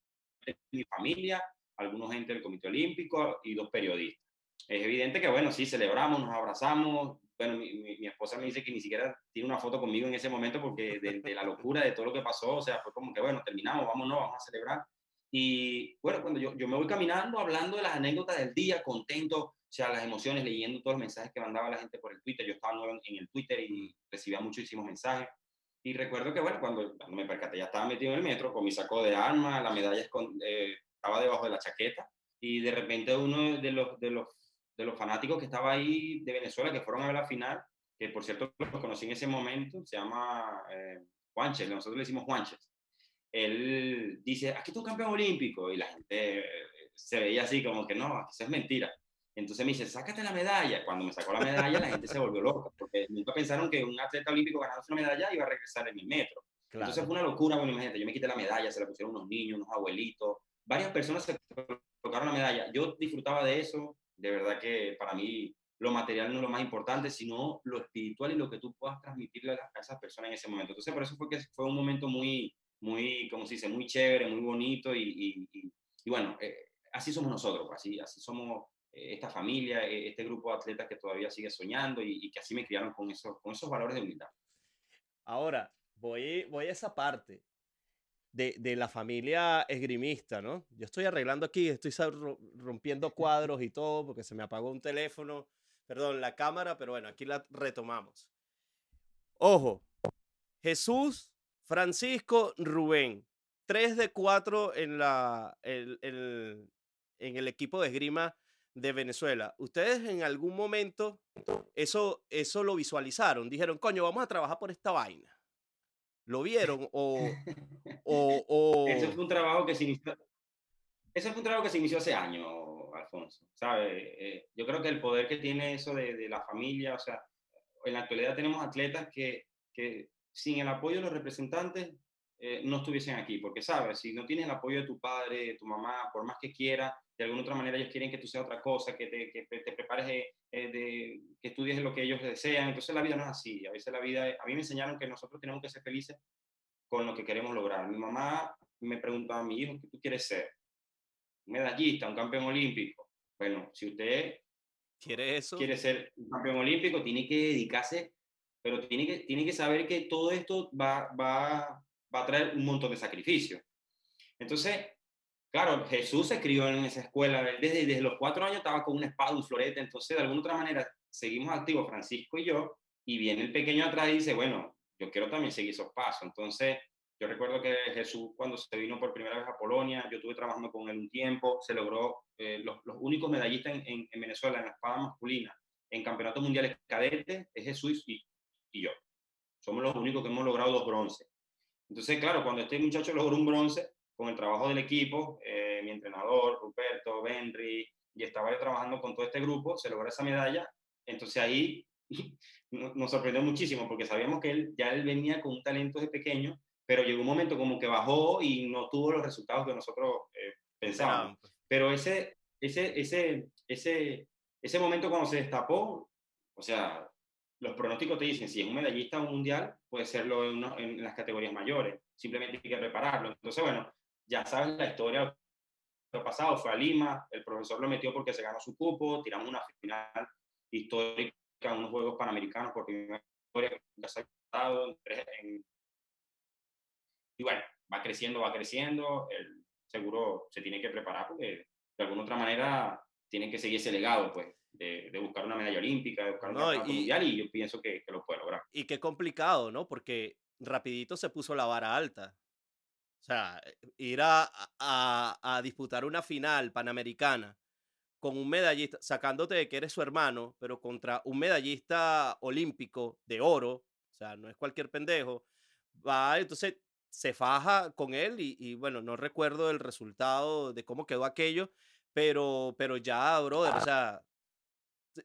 Mi familia, algunos gente del Comité Olímpico y dos periodistas. Es evidente que, bueno, sí, celebramos, nos abrazamos. Bueno, mi, mi, esposa me dice que ni siquiera tiene una foto conmigo en ese momento porque de, la locura de todo lo que pasó, o sea, fue como que, bueno, terminamos, vámonos, vamos a celebrar. Y bueno, cuando yo, yo me voy caminando, hablando de las anécdotas del día, contento, o sea, las emociones, leyendo todos los mensajes que mandaba la gente por el Twitter. Yo estaba nuevo en el Twitter y recibía muchísimos mensajes. Y recuerdo que, bueno, cuando, me percaté, ya estaba metido en el metro con mi saco de armas, la medalla eh, estaba debajo de la chaqueta y de repente uno de los, de los, de los fanáticos que estaba ahí de Venezuela, que fueron a ver la final, que por cierto lo conocí en ese momento, se llama eh, Juanches, nosotros le decimos Juanches, él dice, aquí está un campeón olímpico, y la gente eh, se veía así como que no, eso es mentira. Entonces me dice, sácate la medalla. Cuando me sacó la medalla, la gente se volvió loca, porque nunca pensaron que un atleta olímpico ganándose una medalla iba a regresar en el metro. Entonces fue una locura, bueno, imagínate, yo me quité la medalla, se la pusieron unos niños, unos abuelitos, varias personas se tocaron la medalla. Yo disfrutaba de eso, de verdad que para mí lo material no es lo más importante, sino lo espiritual y lo que tú puedas transmitirle a, esas personas en ese momento. Entonces, por eso fue que fue un momento muy, muy, como se dice, muy chévere, muy bonito y, y, bueno, eh, así somos nosotros, pues, así, así somos eh, esta familia, eh, este grupo de atletas que todavía sigue soñando y, que así me criaron con, eso, con esos valores de humildad. Ahora, voy, voy a esa parte de, la familia esgrimista, ¿no? Yo estoy arreglando aquí, estoy rompiendo *laughs* cuadros y todo porque se me apagó un teléfono, perdón, la cámara, pero bueno, aquí la retomamos. Ojo, Jesús, Francisco, Rubén, tres de cuatro en, la, en el equipo de esgrima de Venezuela. ¿Ustedes en algún momento eso, eso lo visualizaron? Dijeron, coño, vamos a trabajar por esta vaina. ¿Lo vieron? *laughs* O, o, Ese fue un trabajo que se inició, Eso es un trabajo que se inició hace años, Alfonso, ¿sabes? Eh, yo creo que el poder que tiene eso de, de, la familia, o sea, en la actualidad tenemos atletas que, que sin el apoyo de los representantes eh, no estuviesen aquí, porque sabes, si no tienes el apoyo de tu padre, de tu mamá, por más que quiera, de alguna otra manera ellos quieren que tú seas otra cosa, que te, que te prepares, eh, de, que estudies lo que ellos desean, entonces la vida no es así, a veces la vida, a mí me enseñaron que nosotros tenemos que ser felices con lo que queremos lograr. Mi mamá me preguntaba a mi hijo, ¿qué tú quieres ser? Un medallista, un campeón olímpico. Bueno, si usted quiere eso, quiere ser un campeón olímpico, tiene que dedicarse, pero tiene que, tiene que saber que todo esto va, va, va a traer un montón de sacrificios. Entonces, claro, Jesús se crió en esa escuela, desde, los cuatro años estaba con una espada, un florete, entonces de alguna otra manera seguimos activos, Francisco y yo, y viene el pequeño atrás y dice, bueno, yo quiero también seguir esos pasos. Entonces, yo recuerdo que Jesús cuando se vino por primera vez a Polonia, yo estuve trabajando con él un tiempo, se logró eh, los, únicos medallistas en, en, Venezuela en la espada masculina en campeonatos mundiales cadetes es Jesús y, y yo. Somos los únicos que hemos logrado dos bronces. Entonces, claro, cuando este muchacho logró un bronce, con el trabajo del equipo, eh, mi entrenador, Ruperto, Benry, y estaba yo trabajando con todo este grupo, se logró esa medalla. Entonces ahí *laughs* nos sorprendió muchísimo porque sabíamos que él ya él venía con un talento de pequeño, pero llegó un momento como que bajó y no tuvo los resultados que nosotros eh, pensábamos. Pero ese, ese, ese, ese, ese momento cuando se destapó, o sea, los pronósticos te dicen, si es un medallista mundial, puede serlo en, uno, en, las categorías mayores, simplemente hay que prepararlo. Entonces, bueno, ya sabes la historia, lo pasado fue a Lima, el profesor lo metió porque se ganó su cupo, tiramos una final histórica en unos Juegos Panamericanos por primera historia, nunca se ha en, y bueno, va creciendo, va creciendo, el, seguro se tiene que preparar porque de alguna otra manera tiene que seguir ese legado, pues de, de, buscar una medalla olímpica, de buscar un no, y, mundial y yo pienso que, que, lo puede lograr. Y qué complicado, ¿no? Porque rapidito se puso la vara alta. O sea, ir a, a, a disputar una final panamericana con un medallista, sacándote de que eres su hermano, pero contra un medallista olímpico de oro, o sea, no es cualquier pendejo, va, entonces se faja con él y, y bueno, no recuerdo el resultado de cómo quedó aquello, pero, pero ya, brother, o sea,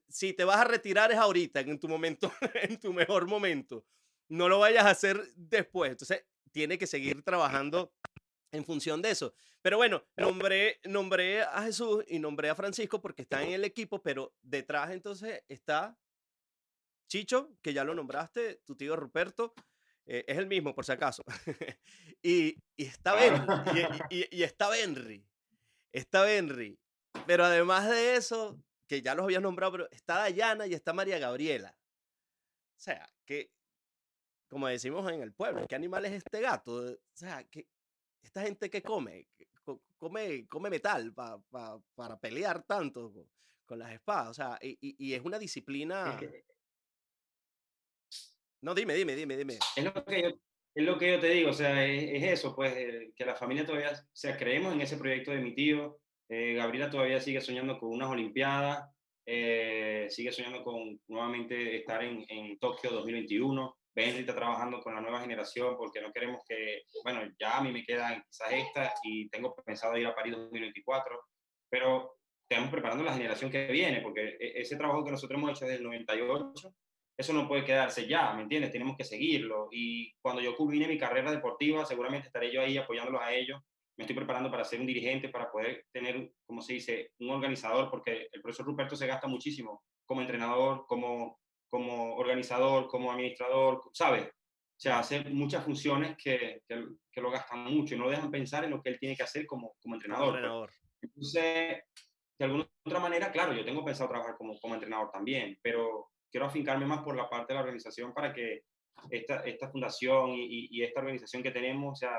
si te vas a retirar es ahorita, en tu momento, *laughs* en tu mejor momento. No lo vayas a hacer después. Entonces, tiene que seguir trabajando en función de eso. Pero bueno, nombré, nombré a Jesús y nombré a Francisco porque está en el equipo, pero detrás entonces está Chicho, que ya lo nombraste, tu tío Ruperto. Eh, es el mismo, por si acaso. *laughs* y, y, está Ben, y, y, y, está Benry. Está Benry. Pero además de eso, que ya los había nombrado, pero está Dayana y está María Gabriela. O sea, que, como decimos en el pueblo, ¿qué animal es este gato? O sea, que esta gente que come, come, come metal para pelear tanto con, las espadas. O sea, y, y, es una disciplina. No, dime, dime, dime, dime. Es lo que yo, es lo que yo te digo, o sea, es, es eso, pues, que la familia todavía, o sea, creemos en ese proyecto de mi tío, eh, Gabriela todavía sigue soñando con unas Olimpiadas, eh, sigue soñando con nuevamente estar en, en Tokio 2021. Benry está trabajando con la nueva generación porque no queremos que, bueno, ya a mí me quedan quizás esta y tengo pensado ir a París 2024, pero estamos preparando la generación que viene porque e, ese trabajo que nosotros hemos hecho desde el 98, eso no puede quedarse ya, ¿me entiendes? Tenemos que seguirlo y cuando yo culmine mi carrera deportiva, seguramente estaré yo ahí apoyándolos a ellos me estoy preparando para ser un dirigente, para poder tener, como se dice, un organizador, porque el profesor Ruperto se gasta muchísimo como entrenador, como, como organizador, como administrador, ¿sabes? O sea, hace muchas funciones que, que, que, lo gastan mucho y no lo dejan pensar en lo que él tiene que hacer como, como entrenador. entrenador. Entonces, de alguna otra manera, claro, yo tengo pensado trabajar como, como entrenador también, pero quiero afincarme más por la parte de la organización para que esta, esta fundación y, y, esta organización que tenemos, o sea,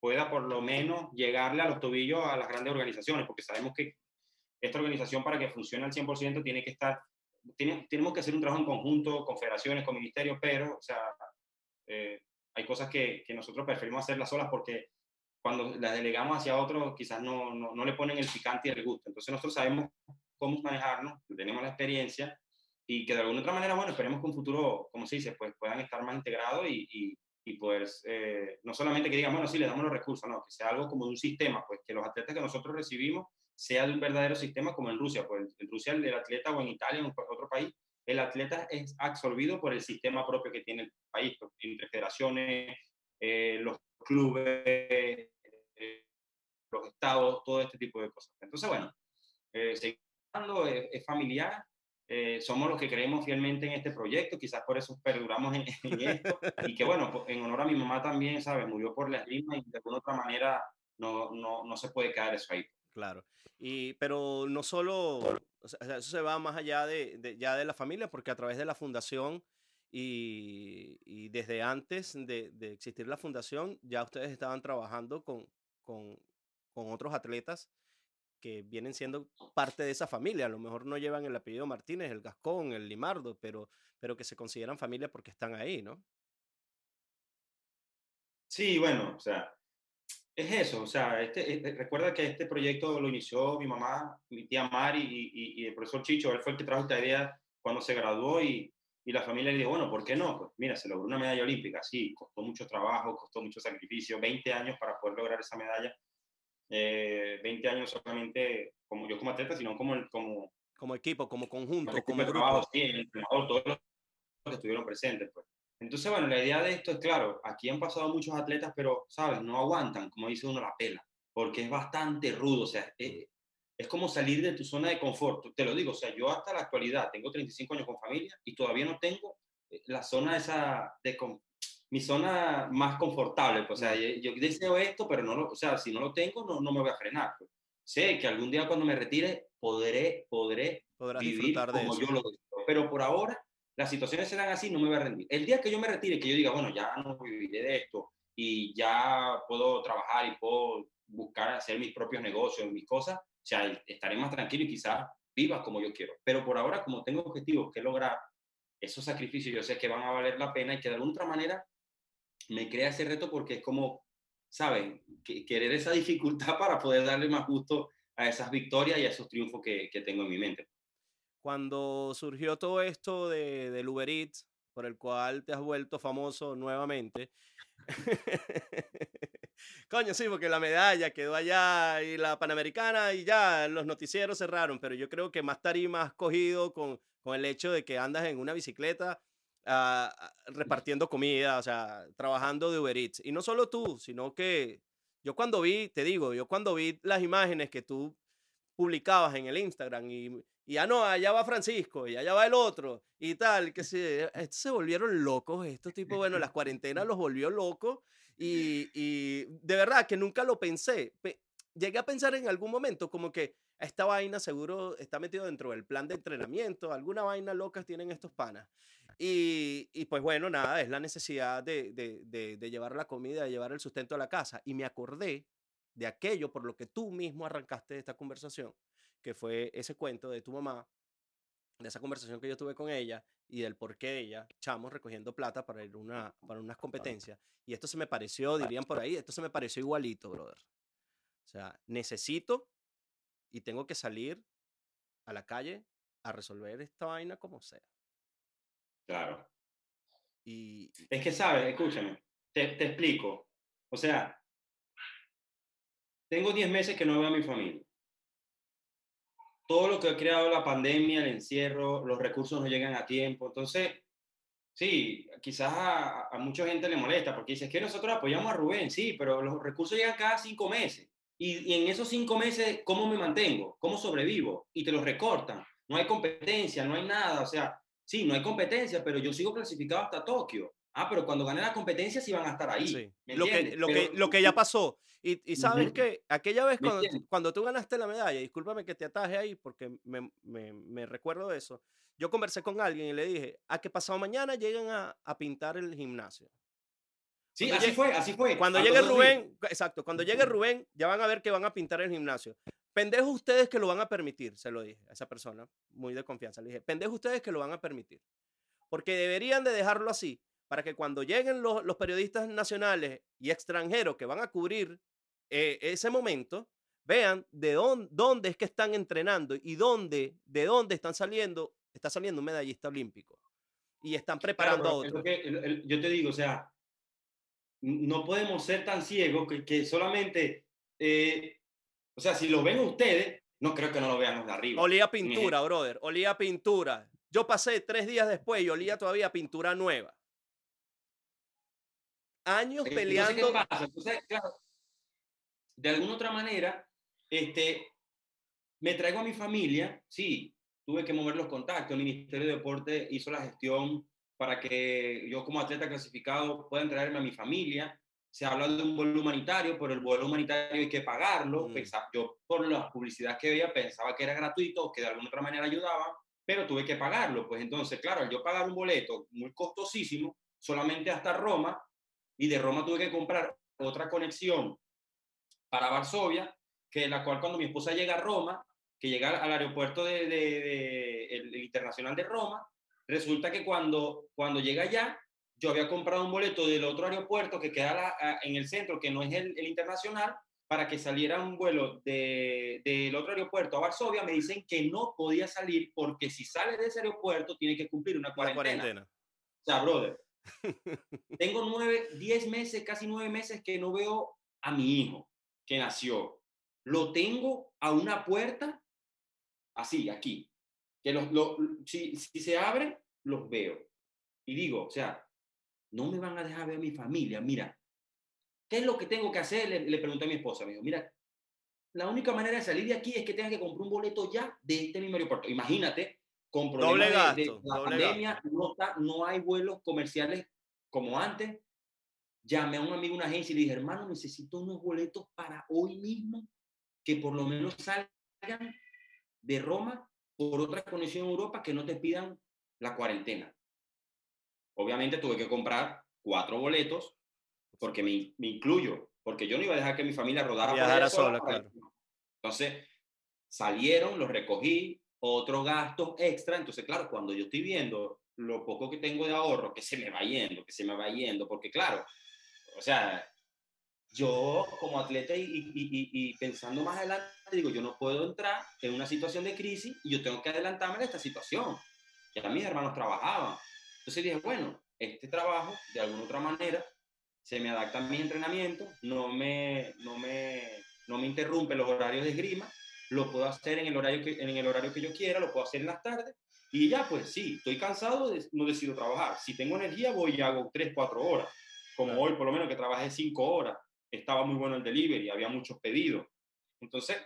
pueda por lo menos llegarle a los tobillos a las grandes organizaciones, porque sabemos que esta organización para que funcione al 100% tiene que estar, tenemos que hacer un trabajo en conjunto con federaciones, con ministerios, pero, o sea, eh, hay cosas que, que, nosotros preferimos hacerlas solas porque cuando las delegamos hacia otros quizás no, no, no, le ponen el picante y el gusto. Entonces nosotros sabemos cómo manejarnos, tenemos la experiencia y que de alguna otra manera, bueno, esperemos que un futuro, como se dice, pues puedan estar más integrados y, y, y poder, eh, no solamente que digan, bueno, sí, le damos los recursos, no, que sea algo como un sistema, pues que los atletas que nosotros recibimos sea un verdadero sistema como en Rusia, pues en Rusia el, atleta o en Italia o en otro país, el atleta es absorbido por el sistema propio que tiene el país, pues, entre federaciones, eh, los clubes, eh, los estados, todo este tipo de cosas. Entonces, bueno, eh, es, es familiar, eh, somos los que creemos fielmente en este proyecto, quizás por eso perduramos en, esto, y que bueno, en honor a mi mamá también, ¿sabes? Murió por la esgrima y de alguna otra manera no, no, no se puede quedar eso ahí. Claro, y, pero no solo, o sea, eso se va más allá de, de, ya de la familia, porque a través de la fundación y, y desde antes de, de, existir la fundación, ya ustedes estaban trabajando con, con, con otros atletas que vienen siendo parte de esa familia. A lo mejor no llevan el apellido Martínez, el Gascón, el Limardo, pero, pero que se consideran familia porque están ahí, ¿no? Sí, bueno, o sea, es eso, o sea, este, este recuerda que este proyecto lo inició mi mamá, mi tía Mari y, y, el profesor Chicho, él fue el que trajo esta idea cuando se graduó y, y la familia le dijo, bueno, ¿por qué no? Pues mira, se logró una medalla olímpica, sí, costó mucho trabajo, costó mucho sacrificio, 20 años para poder lograr esa medalla, 20 eh, años solamente como yo como atleta, sino como, como, como equipo, como conjunto, como, grupo. Trabajo, sí, el entrenador, todos los que estuvieron presentes. Pues. Entonces, bueno, la idea de esto es, claro, aquí han pasado muchos atletas, pero, ¿sabes? No aguantan, como dice uno, la pela, porque es bastante rudo, o sea, es, es como salir de tu zona de confort. Te lo digo, o sea, yo hasta la actualidad tengo 35 años con familia y todavía no tengo eh, la zona esa de, mi zona más confortable. Pues, o sea, yo, deseo esto, pero no lo, o sea, si no lo tengo, no, no me voy a frenar. Pues. Sé que algún día cuando me retire podré, podré vivir como yo lo deseo. Pero por ahora, las situaciones serán así, no me voy a rendir. El día que yo me retire, que yo diga, bueno, ya no viviré de esto y ya puedo trabajar y puedo buscar hacer mis propios negocios, mis cosas, o sea, estaré más tranquilo y quizás viva como yo quiero. Pero por ahora, como tengo objetivos que lograr, esos sacrificios yo sé que van a valer la pena y que de alguna otra manera me crea ese reto porque es como, ¿saben? querer esa dificultad *laughs* para poder darle más gusto a esas victorias y a esos triunfos que, que tengo en mi mente. Cuando surgió todo esto de, del Uber Eats, por el cual te has vuelto famoso nuevamente, *laughs* Coño, sí, porque la medalla quedó allá y la Panamericana y ya los noticieros cerraron, pero yo creo que más tarima has cogido con, con el hecho de que andas en una bicicleta repartiendo comida, o sea, trabajando de Uber Eats. Y no solo tú, sino que yo cuando vi, te digo, yo cuando vi las imágenes que tú publicabas en el Instagram y, y ah, no, allá va Francisco y allá va el otro y tal, que se, se volvieron locos, estos tipos, bueno, las cuarentenas los volvió locos y, y de verdad que nunca lo pensé. Llegué a pensar en algún momento como que esta vaina seguro está metido dentro del plan de entrenamiento, alguna vaina loca tienen estos panas. Y, y, pues bueno, nada, es la necesidad de, de, de, llevar la comida, de llevar el sustento a la casa. Y me acordé de aquello por lo que tú mismo arrancaste esta conversación, que fue ese cuento de tu mamá, de esa conversación que yo tuve con ella y del por qué ella, chamos, recogiendo plata para ir una, para unas competencias. Y esto se me pareció, dirían por ahí, esto se me pareció igualito, brother. O sea, necesito y tengo que salir a la calle a resolver esta vaina como sea. Claro. Y, es que, ¿sabes? Escúchame, te, te explico. O sea, tengo 10 meses que no veo a mi familia. Todo lo que ha creado la pandemia, el encierro, los recursos no llegan a tiempo. Entonces, sí, quizás a, a mucha gente le molesta porque dice que nosotros apoyamos a Rubén, sí, pero los recursos llegan cada cinco meses. Y, y, en esos cinco meses, ¿cómo me mantengo? ¿Cómo sobrevivo? Y te los recortan. No hay competencia, no hay nada. O sea, sí, no hay competencia, pero yo sigo clasificado hasta Tokio. Ah, pero cuando gané la competencia sí van a estar ahí. Sí. Lo, que, lo, que, lo que ya pasó. Y, y sabes que aquella vez cuando, cuando, tú ganaste la medalla, discúlpame que te ataje ahí porque me, recuerdo de eso, yo conversé con alguien y le dije, a que pasado mañana lleguen a, a pintar el gimnasio. Sí, cuando así llegue, fue, así fue. Cuando llegue Rubén, exacto, cuando llegue Rubén, ya van a ver que van a pintar el gimnasio. Pendejos ustedes que lo van a permitir, se lo dije a esa persona, muy de confianza. Le dije, pendejos ustedes que lo van a permitir. Porque deberían de dejarlo así, para que cuando lleguen los, los periodistas nacionales y extranjeros que van a cubrir eh, ese momento, vean de dónde, dónde es que están entrenando y dónde, de dónde están saliendo, está saliendo un medallista olímpico. Y están preparando claro, a otro. yo te digo, o sea, no podemos ser tan ciegos que, que solamente, eh, o sea, si lo ven ustedes, no creo que no lo vean los de arriba. Olía pintura, brother, olía pintura. Yo pasé tres días después y olía todavía pintura nueva. Años peleando. Entonces, claro, de alguna otra manera, este, me traigo a mi familia, sí, tuve que mover los contactos, el Ministerio de Deporte hizo la gestión para que yo como atleta clasificado pueda traerme a mi familia. Se habla de un vuelo humanitario, pero el vuelo humanitario hay que pagarlo. Mm. Yo por la publicidad que veía pensaba que era gratuito, que de alguna otra manera ayudaba, pero tuve que pagarlo. Pues entonces, claro, yo pagar un boleto muy costosísimo, solamente hasta Roma, y de Roma tuve que comprar otra conexión para Varsovia, que la cual cuando mi esposa llega a Roma, que llega al aeropuerto de, de, el, internacional de Roma, resulta que cuando, cuando llega allá, yo había comprado un boleto del otro aeropuerto que queda en el centro, que no es el, internacional, para que saliera un vuelo del de, otro aeropuerto a Varsovia, me dicen que no podía salir porque si sale de ese aeropuerto tiene que cumplir una cuarentena. cuarentena. O sea, brother, tengo nueve, diez meses, casi nueve meses que no veo a mi hijo que nació. Lo tengo a una puerta así, aquí, que los, si, si se abre, los veo. Y digo, o sea, no me van a dejar ver a mi familia. Mira, ¿qué es lo que tengo que hacer? Le, pregunté a mi esposa. Me dijo, mira, la única manera de salir de aquí es que tengas que comprar un boleto ya de este mismo aeropuerto. Imagínate, con problemas de, la pandemia, no, no hay vuelos comerciales como antes. Llamé a un amigo, una agencia, y le dije, hermano, necesito unos boletos para hoy mismo que por lo menos salgan de Roma por otra conexión en Europa que no te pidan la cuarentena. Obviamente tuve que comprar cuatro boletos porque me, me incluyo, porque yo no iba a dejar que mi familia rodara por sola. Claro. Entonces, salieron, los recogí, otros gastos extra. Entonces, claro, cuando yo estoy viendo lo poco que tengo de ahorro, que se me va yendo, que se me va yendo, porque claro, o sea, yo como atleta y, y, y, pensando más adelante, digo, yo no puedo entrar en una situación de crisis y yo tengo que adelantarme de esta situación. Ya mis hermanos trabajaban. Entonces dije, bueno, este trabajo, de alguna otra manera, se me adapta a mis entrenamientos, no me, no me, no me interrumpe los horarios de esgrima, lo puedo hacer en el, horario que, en el horario que yo quiera, lo puedo hacer en las tardes, y ya pues sí, estoy cansado, no decido trabajar. Si tengo energía, voy y hago 3, 4 horas, como hoy por lo menos que trabajé 5 horas estaba muy bueno el delivery, había muchos pedidos. Entonces,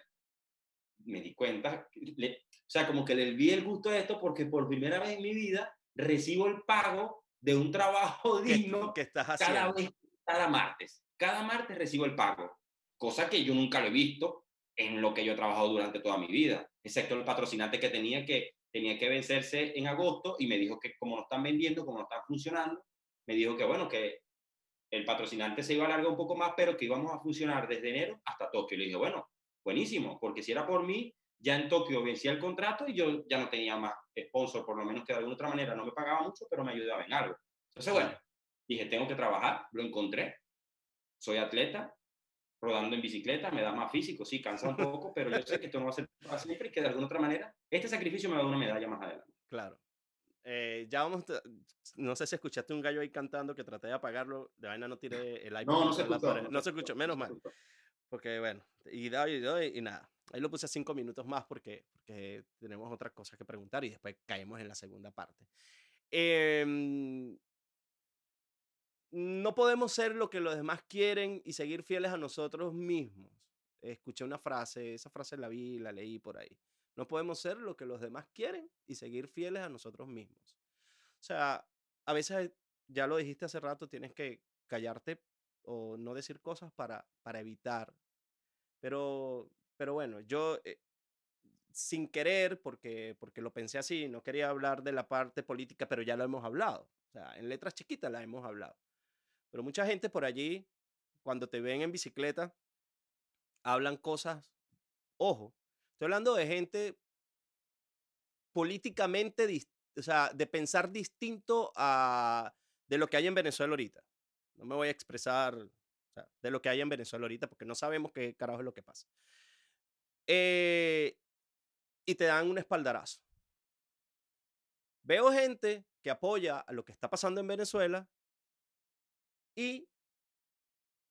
me di cuenta, o sea, como que le vi el gusto de esto porque por primera vez en mi vida recibo el pago de un trabajo *laughs* digno que estás haciendo? cada vez, cada martes. Cada martes recibo el pago, cosa que yo nunca lo he visto en lo que yo he trabajado durante toda mi vida, excepto el patrocinante que tenía que tenía que vencerse en agosto y me dijo que como no están vendiendo, como no están funcionando, me dijo que bueno, que el patrocinante se iba a alargar un poco más, pero que íbamos a funcionar desde enero hasta Tokio. Le dije, bueno, buenísimo, porque si era por mí, ya en Tokio vencía el contrato y yo ya no tenía más sponsor, por lo menos que de alguna otra manera no me pagaba mucho, pero me ayudaba en algo. Entonces, bueno, dije, tengo que trabajar, lo encontré, soy atleta, rodando en bicicleta, me da más físico, sí, cansa un poco, pero yo sé que esto no va a ser siempre y que de alguna otra manera este sacrificio me va a dar una medalla más adelante. Claro. Eh, ya vamos, no sé si escuchaste un gallo ahí cantando que traté de apagarlo, de vaina no tiré el iPad. No, no se escuchó. No, se escuchó, menos mal. Porque bueno, y, y, y, nada, ahí lo puse cinco minutos más porque, porque tenemos otras cosas que preguntar y después caemos en la segunda parte. Em, no podemos ser lo que los demás quieren y seguir fieles a nosotros mismos. Escuché una frase, esa frase la vi, la leí por ahí. No podemos ser lo que los demás quieren y seguir fieles a nosotros mismos. O sea, a veces, ya lo dijiste hace rato, tienes que callarte o no decir cosas para, para evitar. Pero, pero bueno, yo eh, sin querer, porque, porque lo pensé así, no quería hablar de la parte política, pero ya lo hemos hablado. O sea, en letras chiquitas la hemos hablado. Pero mucha gente por allí, cuando te ven en bicicleta, hablan cosas, ojo, Estoy hablando de gente políticamente, o sea, de pensar distinto a de lo que hay en Venezuela ahorita. No me voy a expresar de lo que hay en Venezuela ahorita porque no sabemos qué carajo es lo que pasa. Eh, y te dan un espaldarazo. Veo gente que apoya a lo que está pasando en Venezuela y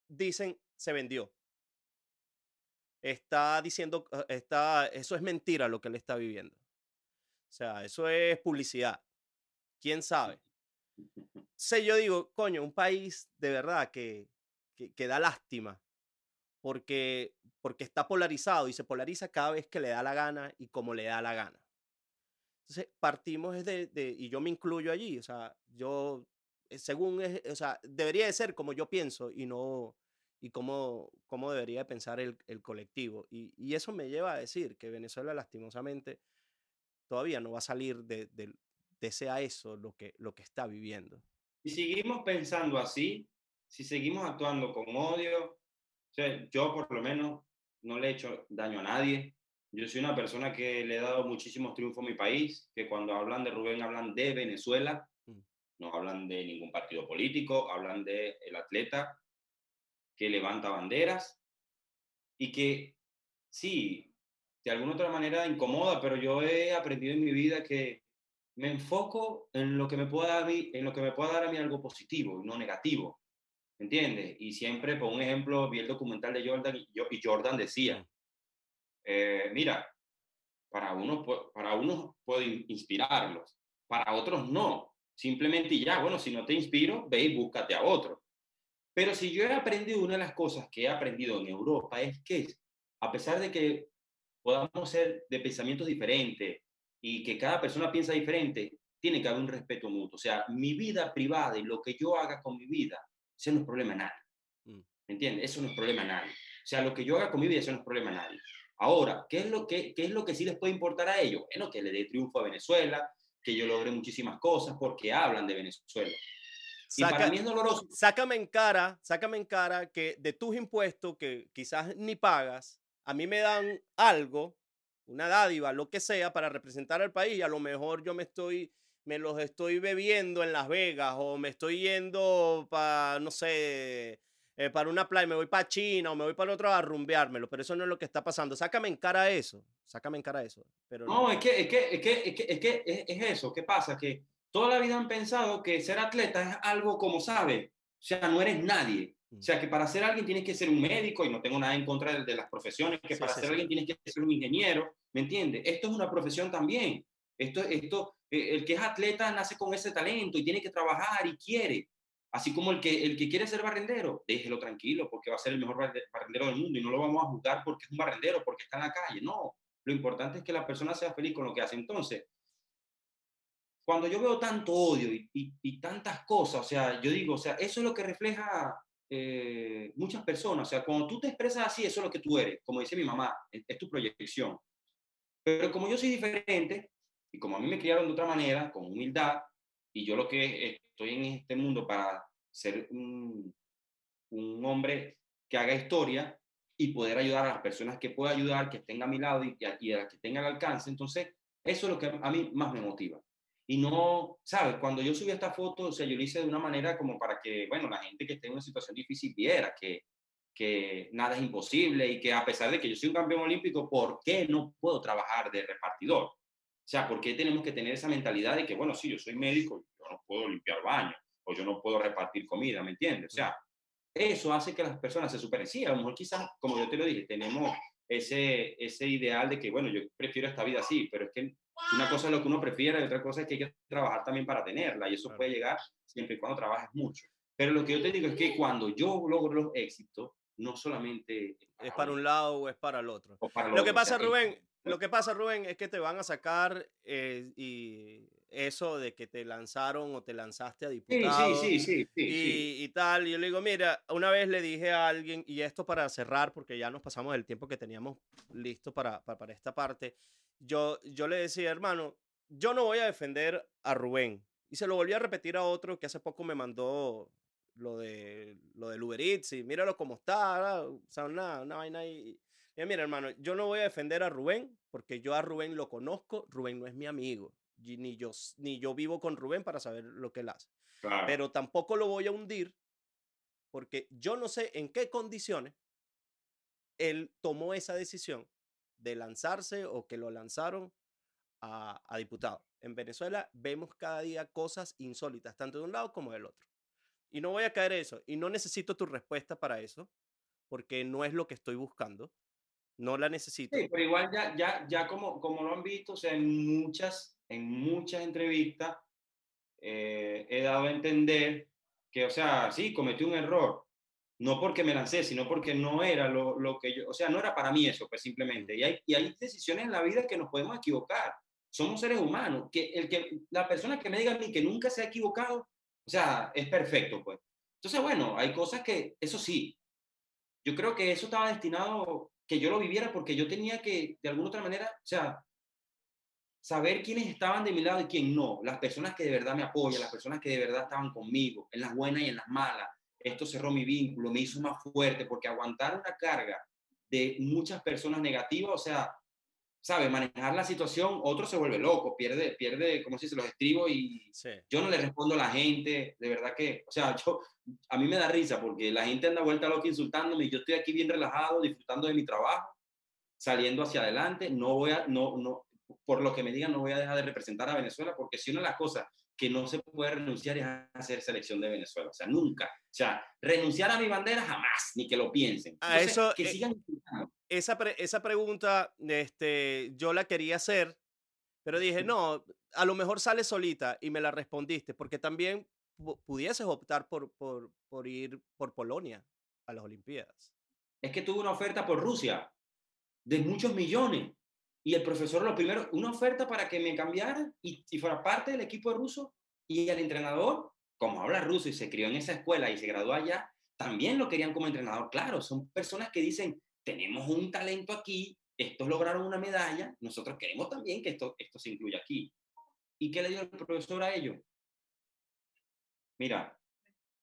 dicen se vendió. Está diciendo, eh, está, eso es mentira lo que él está viviendo. O sea, eso es publicidad. ¿Quién sabe? Sé, yo digo, coño, un país de verdad que, que, da lástima porque, porque está polarizado y se polariza cada vez que le da la gana y como le da la gana. Entonces, partimos de, de, y yo me incluyo allí, o sea, yo, según, es, o sea, debería de ser como yo pienso y no, y cómo, cómo debería pensar el, el colectivo. Y, y, eso me lleva a decir que Venezuela, lastimosamente, todavía no va a salir de, de, de ese a eso lo que, lo que está viviendo. Y seguimos pensando así, si seguimos actuando con odio, o sea, yo por lo menos no le he hecho daño a nadie, yo soy una persona que le he dado muchísimos triunfos a mi país, que cuando hablan de Rubén hablan de Venezuela. No hablan de ningún partido político, hablan de el atleta que levanta banderas y que sí, de alguna otra manera incomoda, pero yo he aprendido en mi vida que me enfoco en lo que me pueda dar, en lo que me pueda dar a mí algo positivo y no negativo. ¿Entiendes? Y siempre, por un ejemplo, vi el documental de Jordan y Jordan decía. Eh, mira, para unos, para unos puede inspirarlos, para otros no. Simplemente ya, bueno, si no te inspiro, ve y búscate a otro. Pero si yo he aprendido una de las cosas que he aprendido en Europa es que a pesar de que podamos ser de pensamientos diferentes y que cada persona piensa diferente, tiene que haber un respeto mutuo. O sea, mi vida privada y lo que yo haga con mi vida, eso no es problema a nadie. Mm. ¿Me entiendes? Eso no es problema a nadie. O sea, lo que yo haga con mi vida, eso no es problema a nadie. Ahora, ¿qué es, lo que, ¿qué es lo que sí les puede importar a ellos? Bueno, que le dé triunfo a Venezuela, que yo logre muchísimas cosas porque hablan de Venezuela. Y para mí es doloroso. Sácame en cara, sácame en cara que de tus impuestos que quizás ni pagas, a mí me dan algo, una dádiva, lo que sea, para representar al país. Y a lo mejor yo me estoy, me los estoy bebiendo en Las Vegas o me estoy yendo para, no sé, eh, para una playa, me voy para China o me voy para otro a rumbeármelo, pero eso no es lo que está pasando. Sácame en cara eso, sácame en cara eso. Pero no, Es, que, es, que, es, que, es, que, es, que es, eso, ¿qué pasa? Que toda la vida han pensado que ser atleta es algo como sabe, o sea, no eres nadie. O mm. sea, que para ser alguien tienes que ser un médico, y no tengo nada en contra de, las profesiones, que para ser alguien tienes que ser un ingeniero, ¿me entiendes? Esto es una profesión también. Esto, esto, eh, el que es atleta nace con ese talento y tiene que trabajar y quiere. Así como el que, el que quiere ser barrendero, déjelo tranquilo porque va a ser el mejor barrendero del mundo y no lo vamos a juzgar porque es un barrendero, porque está en la calle. No, lo importante es que la persona sea feliz con lo que hace. Entonces, cuando yo veo tanto odio y, tantas cosas, o sea, yo digo, o sea, eso es lo que refleja eh, muchas personas. O sea, cuando tú te expresas así, eso es lo que tú eres. Como dice mi mamá, es tu proyección. Pero como yo soy diferente y como a mí me criaron de otra manera, con humildad, y yo lo que estoy en este mundo para ser un, un hombre que haga historia y poder ayudar a las personas que pueda ayudar, que estén a mi lado y, y a las que tengan alcance. Entonces, eso es lo que a mí más me motiva. Y no, ¿sabes? Cuando yo subí esta foto, o sea, yo lo hice de una manera como para que, bueno, la gente que esté en una situación difícil viera que, que nada es imposible y que a pesar de que yo soy un campeón olímpico, ¿por qué no puedo trabajar de repartidor? O sea, ¿por qué tenemos que tener esa mentalidad de que, bueno, sí, yo soy médico, yo no puedo limpiar baños o yo no puedo repartir comida, ¿me entiendes? O sea, eso hace que las personas se superen. Sí, a lo mejor quizás, como yo te lo dije, tenemos ese, ese ideal de que, bueno, yo prefiero esta vida así, pero es que una cosa es lo que uno prefiere y otra cosa es que hay que trabajar también para tenerla y eso puede llegar siempre y cuando trabajes mucho. Pero lo que yo te digo es que cuando yo logro los éxitos, no solamente... Es para un lado o es para el otro. lo que pasa, Rubén, lo que pasa, Rubén, es que te van a sacar eh, y eso de que te lanzaron o te lanzaste a diputado. Sí, sí, sí, y, y, tal. Y yo le digo, mira, una vez le dije a alguien, y esto para cerrar, porque ya nos pasamos el tiempo que teníamos listo para, para, esta parte, yo, yo le decía, hermano, yo no voy a defender a Rubén. Y se lo volví a repetir a otro que hace poco me mandó lo de lo del Uber Eats y míralo cómo está, o sea, una, una vaina ahí mira, hermano, yo no voy a defender a Rubén porque yo a Rubén lo conozco. Rubén no es mi amigo. Ni yo, ni yo vivo con Rubén para saber lo que él hace. Pero tampoco lo voy a hundir porque yo no sé en qué condiciones él tomó esa decisión de lanzarse o que lo lanzaron a, a diputado. En Venezuela vemos cada día cosas insólitas, tanto de un lado como del otro. Y no voy a caer en eso. Y no necesito tu respuesta para eso, porque no es lo que estoy buscando. No la necesito. Sí, pero igual ya, ya, ya como, como lo han visto, o sea, en muchas, en muchas entrevistas eh, he dado a entender que, o sea, sí, cometí un error, no porque me lancé, sino porque no era lo, lo, que yo, o sea, no era para mí eso, pues simplemente. Y hay, y hay decisiones en la vida que nos podemos equivocar. Somos seres humanos. Que, el que la persona que me diga a mí que nunca se ha equivocado, o sea, es perfecto, pues. Entonces, bueno, hay cosas que, eso sí, yo creo que eso estaba destinado que yo lo viviera porque yo tenía que, de alguna otra manera, o sea, saber quiénes estaban de mi lado y quién no, las personas que de verdad me apoyan, las personas que de verdad estaban conmigo, en las buenas y en las malas. Esto cerró mi vínculo, me hizo más fuerte, porque aguantar una carga de muchas personas negativas, o sea, sabe, manejar la situación, otro se vuelve loco, pierde, pierde, como se dice, los estribos y yo no le respondo a la gente, de verdad que, o sea, *laughs* yo, a mí me da risa porque la gente anda vuelta loca insultándome y yo estoy aquí bien relajado, disfrutando de mi trabajo, saliendo hacia adelante, no voy a, no, no, por lo que me digan, no voy a dejar de representar a Venezuela, porque si una de las cosas que no se puede renunciar es hacer selección de Venezuela, o sea, nunca. O sea, renunciar a mi bandera jamás, ni que lo piensen. a eso, que eh, sigan esa, esa pregunta este, yo la quería hacer, pero dije, no, a lo mejor sale solita y me la respondiste, porque también pudieses optar por, por, por ir por Polonia a las Olimpiadas. Es que tuve una oferta por Rusia de muchos millones y el profesor lo primero, una oferta para que me cambiara y, y fuera parte del equipo ruso y el entrenador, como habla ruso y se crió en esa escuela y se graduó allá, también lo querían como entrenador. Claro, son personas que dicen, tenemos un talento aquí, estos lograron una medalla, nosotros queremos también que esto, esto se incluya aquí. ¿Y qué le dio el profesor a ellos? Mira,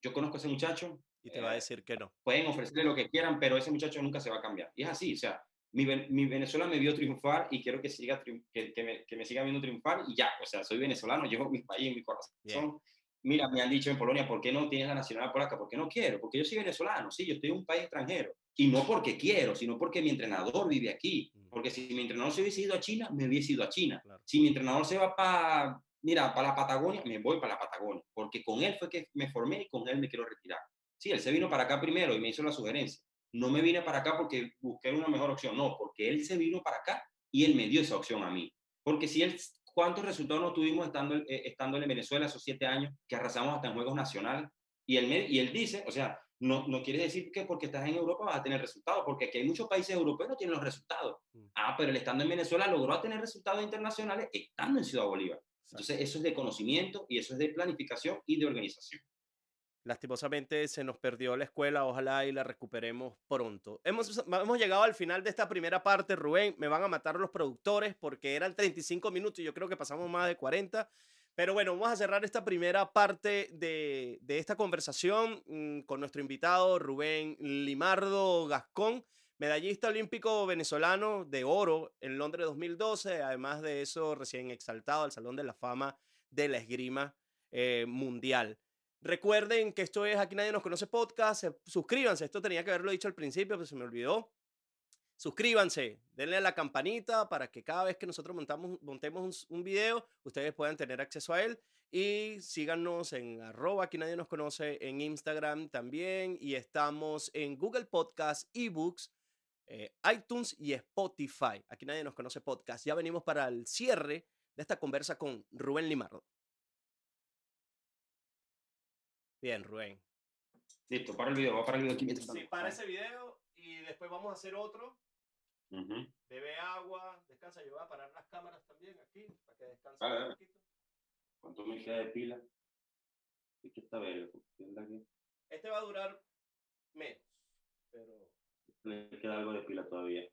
yo conozco a ese muchacho. Y te va a eh, decir que no. Pueden ofrecerle lo que quieran, pero ese muchacho nunca se va a cambiar. Y es así, o sea, mi, mi, Venezuela me vio triunfar y quiero que, siga, que, que, me, que, me, siga viendo triunfar y ya, o sea, soy venezolano, llevo mi país en mi corazón. Mira, me han dicho en Polonia, ¿por qué no tienes la nacionalidad polaca? Porque no quiero, porque yo soy venezolano, sí, yo estoy en un país extranjero. Y no porque quiero, sino porque mi entrenador vive aquí. Porque si mi entrenador se hubiese ido a China, me hubiese ido a China. Si mi entrenador se va para, mira, para la Patagonia, me voy para la Patagonia. Porque con él fue que me formé y con él me quiero retirar. Sí, él se vino para acá primero y me hizo la sugerencia no me vine para acá porque busqué una mejor opción, no, porque él se vino para acá y él me dio esa opción a mí. Porque si él, ¿cuántos resultados no tuvimos estando, eh, estando en Venezuela esos siete años que arrasamos hasta en Juegos Nacionales? Y él, y él dice, o sea, no, no quiere decir que porque estás en Europa vas a tener resultados, porque aquí hay muchos países europeos que no tienen los resultados. Mm. Ah, pero él estando en Venezuela logró tener resultados internacionales estando en Ciudad Bolívar. Entonces, eso es de conocimiento y eso es de planificación y de organización. Lastimosamente se nos perdió la escuela, ojalá y la recuperemos pronto. Hemos, hemos llegado al final de esta primera parte, Rubén. Me van a matar los productores porque eran 35 minutos y yo creo que pasamos más de 40. Pero bueno, vamos a cerrar esta primera parte de, de esta conversación mm, con nuestro invitado Rubén Limardo Gascón, medallista olímpico venezolano de oro en Londres 2012. Además de eso, recién exaltado al Salón de la Fama de la Esgrima eh, Mundial. Recuerden que esto es Aquí Nadie Nos Conoce Podcast. Suscríbanse. Esto tenía que haberlo dicho al principio, pero se me olvidó. Suscríbanse, denle a la campanita para que cada vez que nosotros montamos, montemos un, video, ustedes puedan tener acceso a él. Y síganos en arroba, aquí nadie nos conoce, en Instagram también. Y estamos en Google Podcast, eBooks, eh, iTunes y Spotify. Aquí nadie nos conoce podcast. Ya venimos para el cierre de esta conversa con Rubén Limardo. Bien, Rubén. Listo, para el video, va para el video aquí mientras Sí, para ese video y después vamos a hacer otro. Bebe agua, descansa. Yo voy a parar las cámaras también aquí para que descanse un poquito. ¿Cuánto me queda de pila? ¿Y qué está verga? Este va a durar menos, pero. Le queda algo de pila todavía.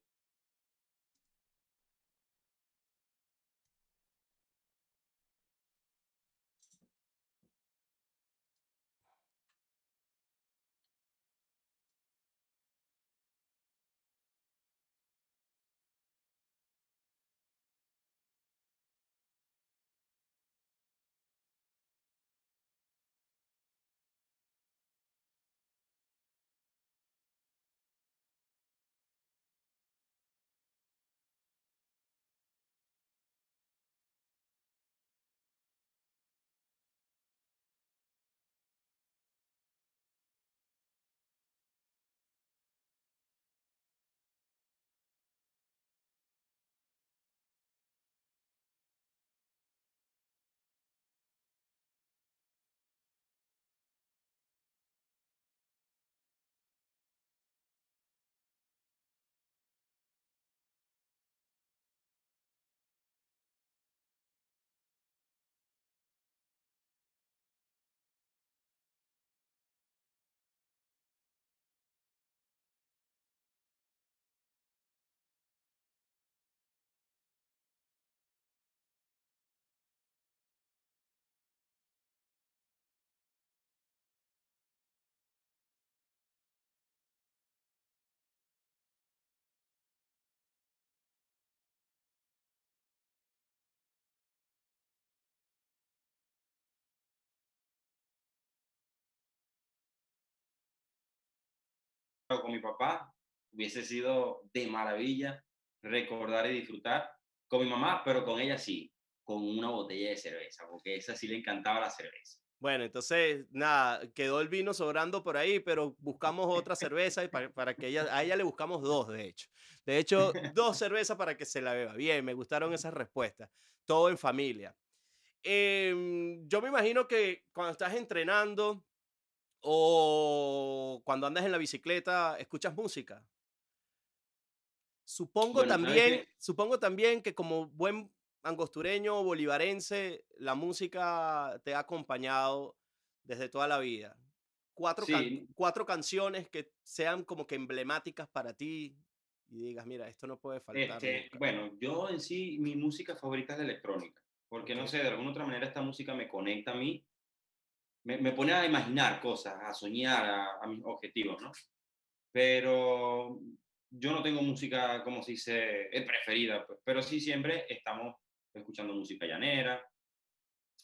Con mi papá, hubiese sido de maravilla recordar y disfrutar con mi mamá, pero con ella sí, con una botella de cerveza, porque esa sí le encantaba la cerveza. Bueno, entonces, nada, quedó el vino sobrando por ahí, pero buscamos otra cerveza para, para, que ella, a ella le buscamos dos, de hecho. De hecho, *laughs* dos cervezas para que se la beba. Bien, me gustaron esas respuestas. Todo en familia. Eh, yo me imagino que cuando estás entrenando o cuando andas en la bicicleta, escuchas música. Supongo Bueno, ¿sabes también, supongo también que como buen angostureño bolivarense, la música te ha acompañado desde toda la vida. Cuatro, can- Sí, cuatro canciones que sean como que emblemáticas para ti y digas, mira, esto no puede faltar este, bueno, yo en sí, mi música favorita es la electrónica, porque no Ok, sé, de alguna otra manera esta música me conecta a mí, me, me pone a imaginar cosas, a soñar, a, mis objetivos, ¿no? Pero yo no tengo música, como se dice, preferida, pues, pero sí siempre estamos escuchando música llanera,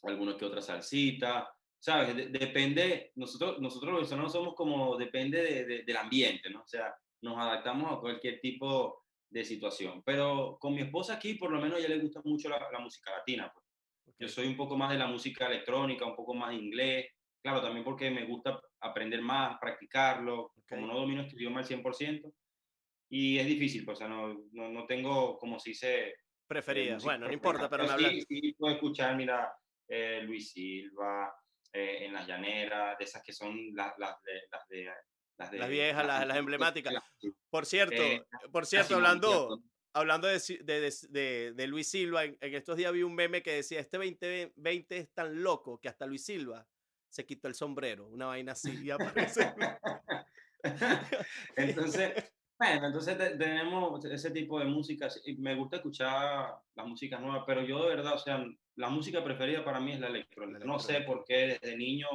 alguna que otra salsita, ¿sabes? De- depende, nosotros, nosotros los venezolanos somos como, depende de- de- del ambiente, ¿no? O sea, nos adaptamos a cualquier tipo de situación. Pero con mi esposa aquí, por lo menos, a ella le gusta mucho la, la música latina. Yo soy un poco más de la música electrónica, un poco más de inglés, claro, también porque me gusta aprender más, practicarlo, como ok. no domino este idioma al 100%, y es difícil, pues, o sea, no, no, no tengo, como se dice, eh, Preferida. música Bueno, no importa, pero me hablas. sí, sí puedo escuchar, mira, eh, Luis Silva, eh, en las llaneras, de esas que son las, las de... Las, de, las, de, Las viejas, las, las emblemáticas. Por cierto, eh, por cierto, hablando. Hablando de, de, de- de- Luis Silva, en, en estos días vi un meme que decía, este 2020 es tan loco que hasta Luis Silva se quitó el sombrero, una vaina así, y aparece. *laughs* entonces, bueno, entonces te- tenemos ese tipo de música. Me gusta escuchar las músicas nuevas, pero yo de verdad, o sea, la música preferida para mí es la electrónica. La No sé electrónica. por qué desde niño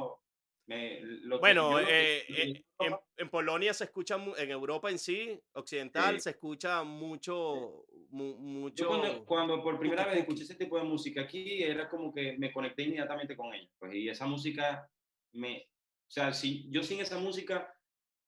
me, lo que, Bueno, yo lo que- eh, eh, en, en Polonia se escucha, mu- en Europa en sí, occidental, Sí. se escucha mucho, mu- Yo mucho... cuando, cuando por primera vez escuché ese tipo de música aquí, era como que me conecté inmediatamente con ella. Pues, y esa música me... O sea, si, yo sin esa música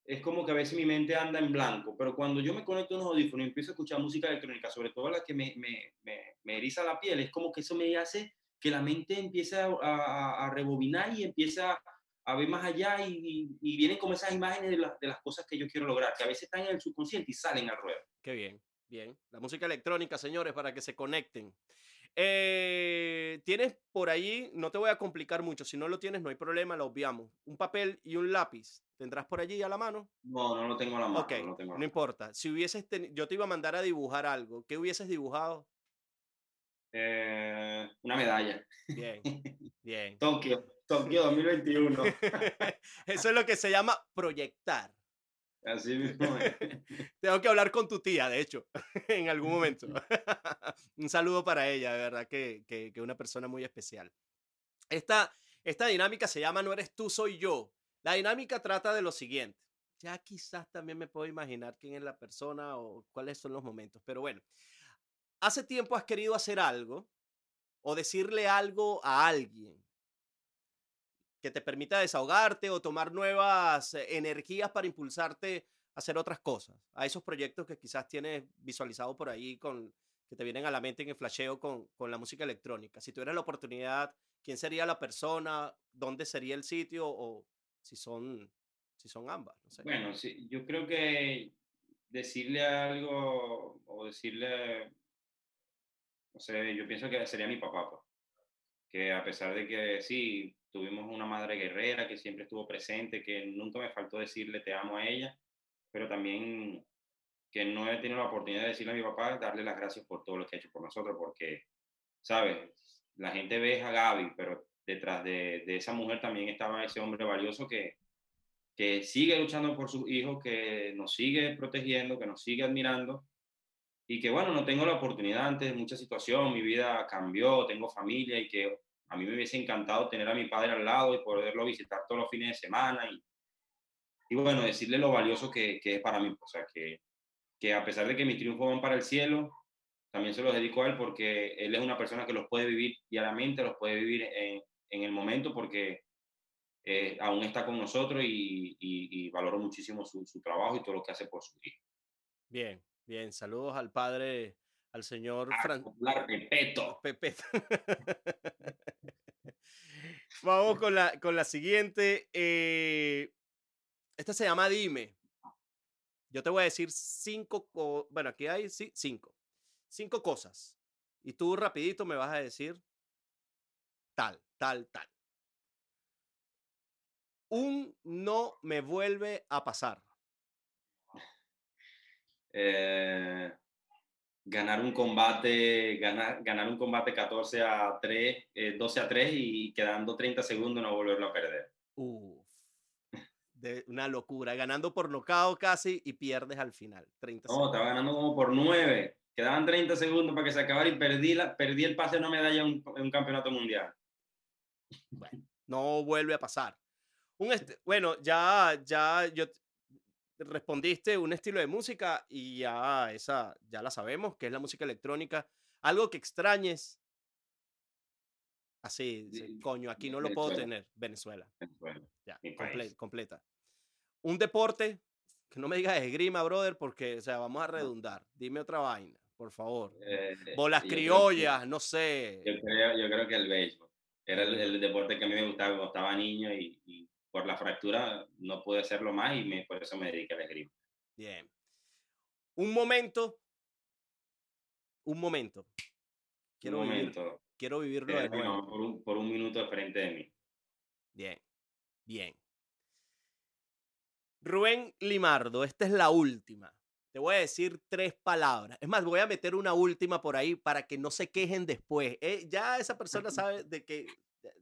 es como que a veces mi mente anda en blanco, pero cuando yo me conecto a unos audífonos y empiezo a escuchar música electrónica, sobre todo la que me, me, me, me eriza la piel, es como que eso me hace que la mente empiece a, a, a rebobinar y empieza a ver más allá y, y, y vienen como esas imágenes de, la- de las cosas que yo quiero lograr, que a veces están en el subconsciente y salen al ruedo. Qué bien, bien. La música electrónica, señores, para que se conecten. Eh, tienes por allí, no te voy a complicar mucho, si no lo tienes no hay problema, lo obviamos. Un papel y un lápiz, ¿tendrás por allí a la mano? No, no lo tengo a la mano. Ok, no tengo a importa. Si hubieses yo te iba a mandar a dibujar algo, ¿qué hubieses dibujado? Eh, una medalla. Bien, *laughs* bien. Tokio, Tokio 2021. *laughs* Eso es lo que se llama proyectar. Así mismo es. *laughs* Tengo que hablar con tu tía, de hecho, *laughs* en algún momento. Un saludo para ella, de verdad que, que, que una persona muy especial. Esta, esta dinámica se llama No eres tú, soy yo. La dinámica trata de lo siguiente. Ya quizás también me puedo imaginar quién es la persona o cuáles son los momentos, pero bueno. Hace tiempo has querido hacer algo o decirle algo a alguien que te permita desahogarte o tomar nuevas eh, energías para impulsarte a hacer otras cosas, a esos proyectos que quizás tienes visualizado por ahí con que te vienen a la mente en el flasheo con, con la música electrónica. Si tuvieras la oportunidad, ¿quién sería la persona? ¿Dónde sería el sitio? O si son, si son ambas. Bueno, yo creo que decirle algo o decirle, no sé, yo pienso que sería mi papá, pues, que a pesar de que sí, tuvimos una madre guerrera que siempre estuvo presente, que nunca me faltó decirle te amo a ella, pero también que no he tenido la oportunidad de decirle a mi papá, darle las gracias por todo lo que ha hecho por nosotros, porque, ¿sabes? La gente ve a Gaby, pero detrás de, de esa mujer también estaba ese hombre valioso que, que sigue luchando por sus hijos, que nos sigue protegiendo, que nos sigue admirando. Y que bueno, no tengo la oportunidad antes de mucha situación, mi vida cambió, tengo familia y que a mí me hubiese encantado tener a mi padre al lado y poderlo visitar todos los fines de semana y, y bueno, decirle lo valioso que, que es para mí, o sea, que, que a pesar de que mis triunfos van para el cielo, también se los dedico a él porque él es una persona que los puede vivir diariamente, los puede vivir en, en el momento porque eh, aún está con nosotros y, y, valoro muchísimo su, su, trabajo y todo lo que hace por su hijo. Bien, bien. Saludos al padre, al señor Fran... Pepeto. Pepeto. *laughs* Vamos con la, con la siguiente. Eh, esta se llama Dime. Yo te voy a decir cinco, bueno, aquí hay sí, cinco. Cinco cosas. Y tú rapidito me vas a decir tal, tal, tal. Un no me vuelve a pasar. Eh, ganar un combate, ganar, ganar un combate 14 a 3, 12 eh, a 3 y quedando 30 segundos no volverlo a perder. Uf, de una locura, ganando por nocao casi y pierdes al final. 30 no, estaba ganando como por 9. Quedaban 30 segundos para que se acabara y perdí, la, perdí el pase de una medalla en un, campeonato mundial. Bueno, no vuelve a pasar. Un bueno, ya, ya yo respondiste un estilo de música y ya esa ya la sabemos, que es la música electrónica. Algo que extrañes. Así, coño, aquí no lo puedo tener. Venezuela. Ya, completa. Un deporte, que no me digas esgrima, brother, porque, o sea, vamos a redundar. Dime otra vaina, por favor. Eh, Bolas criollas, no sé. Yo creo, yo creo que el béisbol. Era el, deporte que a mí me gustaba cuando estaba niño y por la fractura no pude hacerlo más y me, por eso me dediqué al esgrima. Bien. Un momento. Un momento. Quiero, un momento. quiero vivirlo de nuevo. Por un, por un minuto frente de mí. Bien. Bien. Rubén Limardo, esta es la última. Te voy a decir tres palabras. Es más, voy a meter una última por ahí para que no se quejen después. Eh, ya esa persona *laughs* sabe de que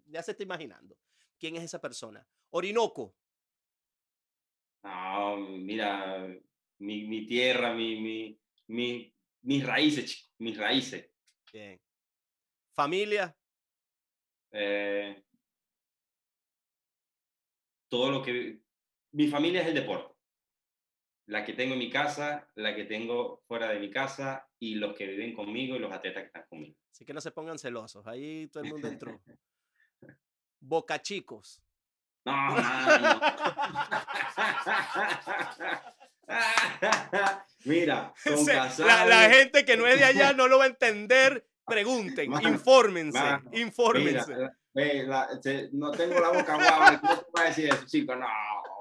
ya se está imaginando. ¿Quién es esa persona? Orinoco. No, mira, mi, tierra, mi, mi, mis raíces, mis raíces. Bien. ¿Familia? Eh, todo lo que... Mi familia es el deporte. La que tengo en mi casa, la que tengo fuera de mi casa y los que viven conmigo y los atletas que están conmigo. Así que no se pongan celosos. Ahí todo el mundo *laughs* entró. Boca Chicos. No, *laughs* *laughs* Mira, la, gente que no es de *laughs* allá no lo va a entender. Pregunten, infórmense, infórmense. no tengo la boca guava, ¿cómo tú vas a decir eso, chico? No,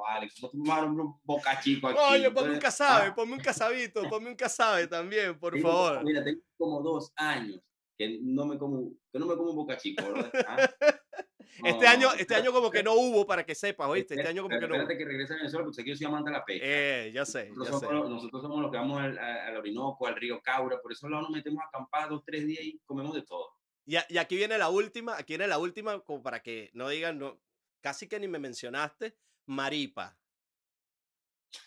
vale, ¿cómo tú vas un boca chico aquí? Oye, ponme un casabe, ponme un casabito, ponme un casabe también, por favor. Mira, tengo como dos años que no me como, que no me como boca chico, ¿verdad? ¿Ah? *laughs* este, año, este año como que no hubo, para que sepas, ¿oíste? Este año como que no Espérate que regrese a Venezuela porque yo soy amante de la pesca. Eh, ya sé, nosotros, ya somos, nosotros somos los que vamos al, Orinoco, al río Caura, por eso nos metemos a acampar dos, tres días y comemos de todo. Y, y, aquí viene la última, aquí viene la última, como para que no digan, no, casi que ni me mencionaste, Maripa.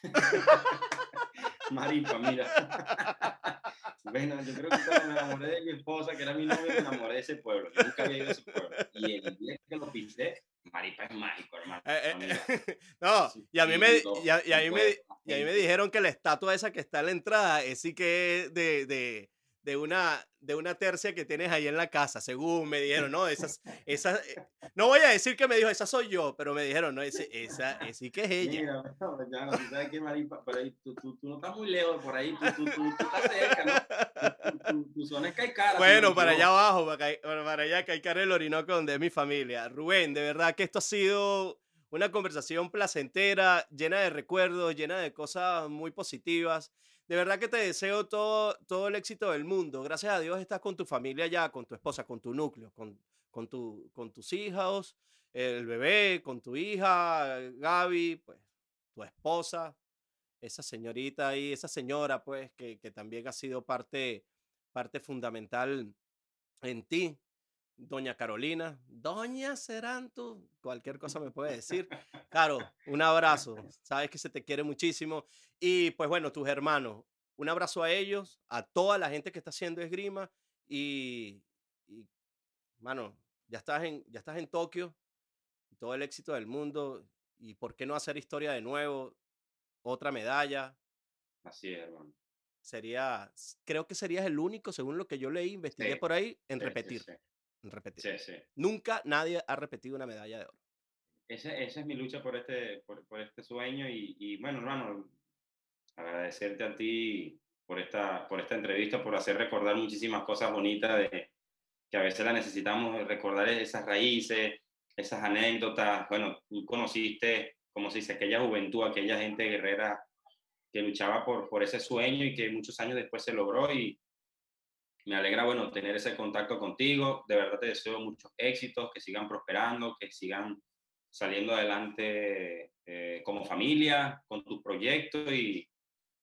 *laughs* Maripa, mira. *laughs* bueno, yo creo que cuando me enamoré de mi esposa, que era mi novia, me enamoré de ese pueblo. Yo nunca había ido a ese pueblo. Y el día que lo pinté, Maripa es mágico, hermano. Eh, eh, *laughs* no, y a mí me, y a, y a mí me, y a mí me dijeron que la estatua esa que está en la entrada es sí que es de, de, de una, de una tercia que tienes ahí en la casa, según me dijeron, no, esas, *laughs* esas, eh, no voy a decir que me dijo, esa soy yo, pero me dijeron, no, esa, esa, sí que es ella. Mira, ya no, sabes que Maripa, por ahí, tú, tú, tú, no estás muy lejos, por ahí, tú, tú, tú, estás cerca, ¿no? Tu, zona es Caicara. Bueno, para allá abajo, para, para allá, Caicara el Orinoco, donde es mi familia. Rubén, de verdad que esto ha sido una conversación placentera, llena de recuerdos, llena de cosas muy positivas. De verdad que te deseo todo, todo el éxito del mundo. Gracias a Dios estás con tu familia ya, con tu esposa, con tu núcleo, con, con, tu, con tus hijos, el bebé, con tu hija, Gaby, pues tu esposa, esa señorita ahí, esa señora, pues, que, que también ha sido parte, parte fundamental en ti. Doña Carolina, Doña Seranto, cualquier cosa me puede decir. *laughs* Caro, un abrazo, sabes que se te quiere muchísimo. Y pues bueno, tus hermanos, un abrazo a ellos, a toda la gente que está haciendo esgrima y, y mano, ya estás en, ya estás en Tokio, todo el éxito del mundo y por qué no hacer historia de nuevo, otra medalla. Así es, hermano. Sería, creo que serías el único, según lo que yo leí, investigué por ahí, en repetir repetir. Sí, sí. Nunca nadie ha repetido una medalla de oro. esa, esa es mi lucha por este, por, por este sueño y, y, bueno, hermano, agradecerte a ti por esta, por esta entrevista, por hacer recordar muchísimas cosas bonitas de, que a veces la necesitamos recordar esas raíces, esas anécdotas. Bueno, tú conociste, como se dice, aquella juventud, aquella gente guerrera que luchaba por, por ese sueño y que muchos años después se logró y me alegra, bueno, tener ese contacto contigo. De verdad te deseo muchos éxitos, que sigan prosperando, que sigan saliendo adelante eh, como familia, con tus proyectos y,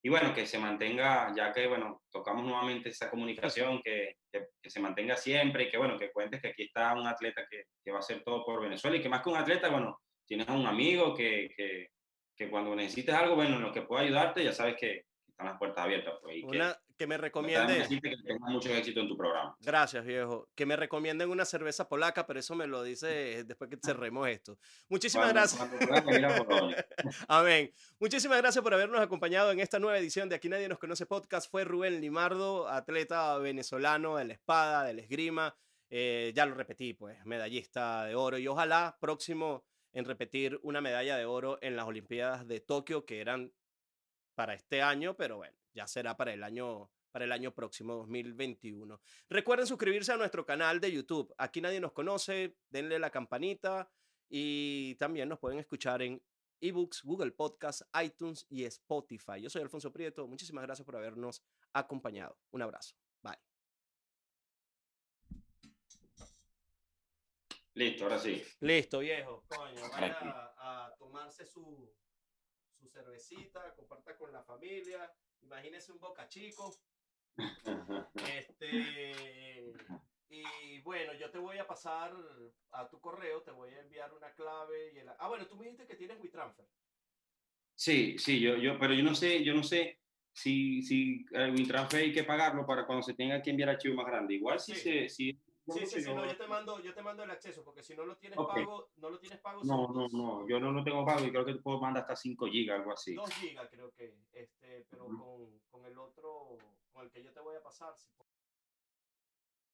y bueno, que se mantenga, ya que, bueno, tocamos nuevamente esa comunicación, que, que, se mantenga siempre y que, bueno, que cuentes que aquí está un atleta que, que, va a hacer todo por Venezuela y que más que un atleta, bueno, tienes a un amigo que, que, que cuando necesites algo, bueno, en lo que pueda ayudarte, ya sabes que están las puertas abiertas. Pues, y Una, que, me recomiende. Que tengas mucho éxito en tu programa. Gracias, viejo. Que me recomienden una cerveza polaca, pero eso me lo dice después que *laughs* cerremos esto. Muchísimas gracias. *laughs* Amén. Muchísimas gracias por habernos acompañado en esta nueva edición de Aquí Nadie Nos Conoce Podcast. Fue Rubén Limardo, atleta venezolano de la espada, del esgrima. Eh, ya lo repetí, pues, medallista de oro. Y ojalá próximo en repetir una medalla de oro en las Olimpiadas de Tokio, que eran para este año, pero bueno, ya será para el año para el año próximo 2021. Recuerden suscribirse a nuestro canal de YouTube. Aquí nadie nos conoce, denle la campanita y también nos pueden escuchar en eBooks, Google Podcasts, iTunes y Spotify. Yo soy Alfonso Prieto. Muchísimas gracias por habernos acompañado. Un abrazo. Bye. Listo, ahora sí. Listo, viejo. Coño, vaya a tomarse su, su cervecita, comparta con la familia, imagínese un boca chico. Este, y bueno, yo te voy a pasar a tu correo, te voy a enviar una clave y el, Ah, bueno, tú me dijiste que tienes WeTransfer. Sí, sí, yo, yo, pero yo no sé, yo no sé si, si el WeTransfer hay que pagarlo para cuando se tenga que enviar archivo más grande. Igual si se, si Sí, sí, sí, no, yo te mando, yo te mando el acceso, porque si no lo tienes pago, no lo tienes pago. No, no, no, yo no lo tengo pago y creo que te puedo mandar hasta 5 gigas, algo así. 2 gigas creo que, este, pero con, con el otro, con el que yo te voy a pasar, si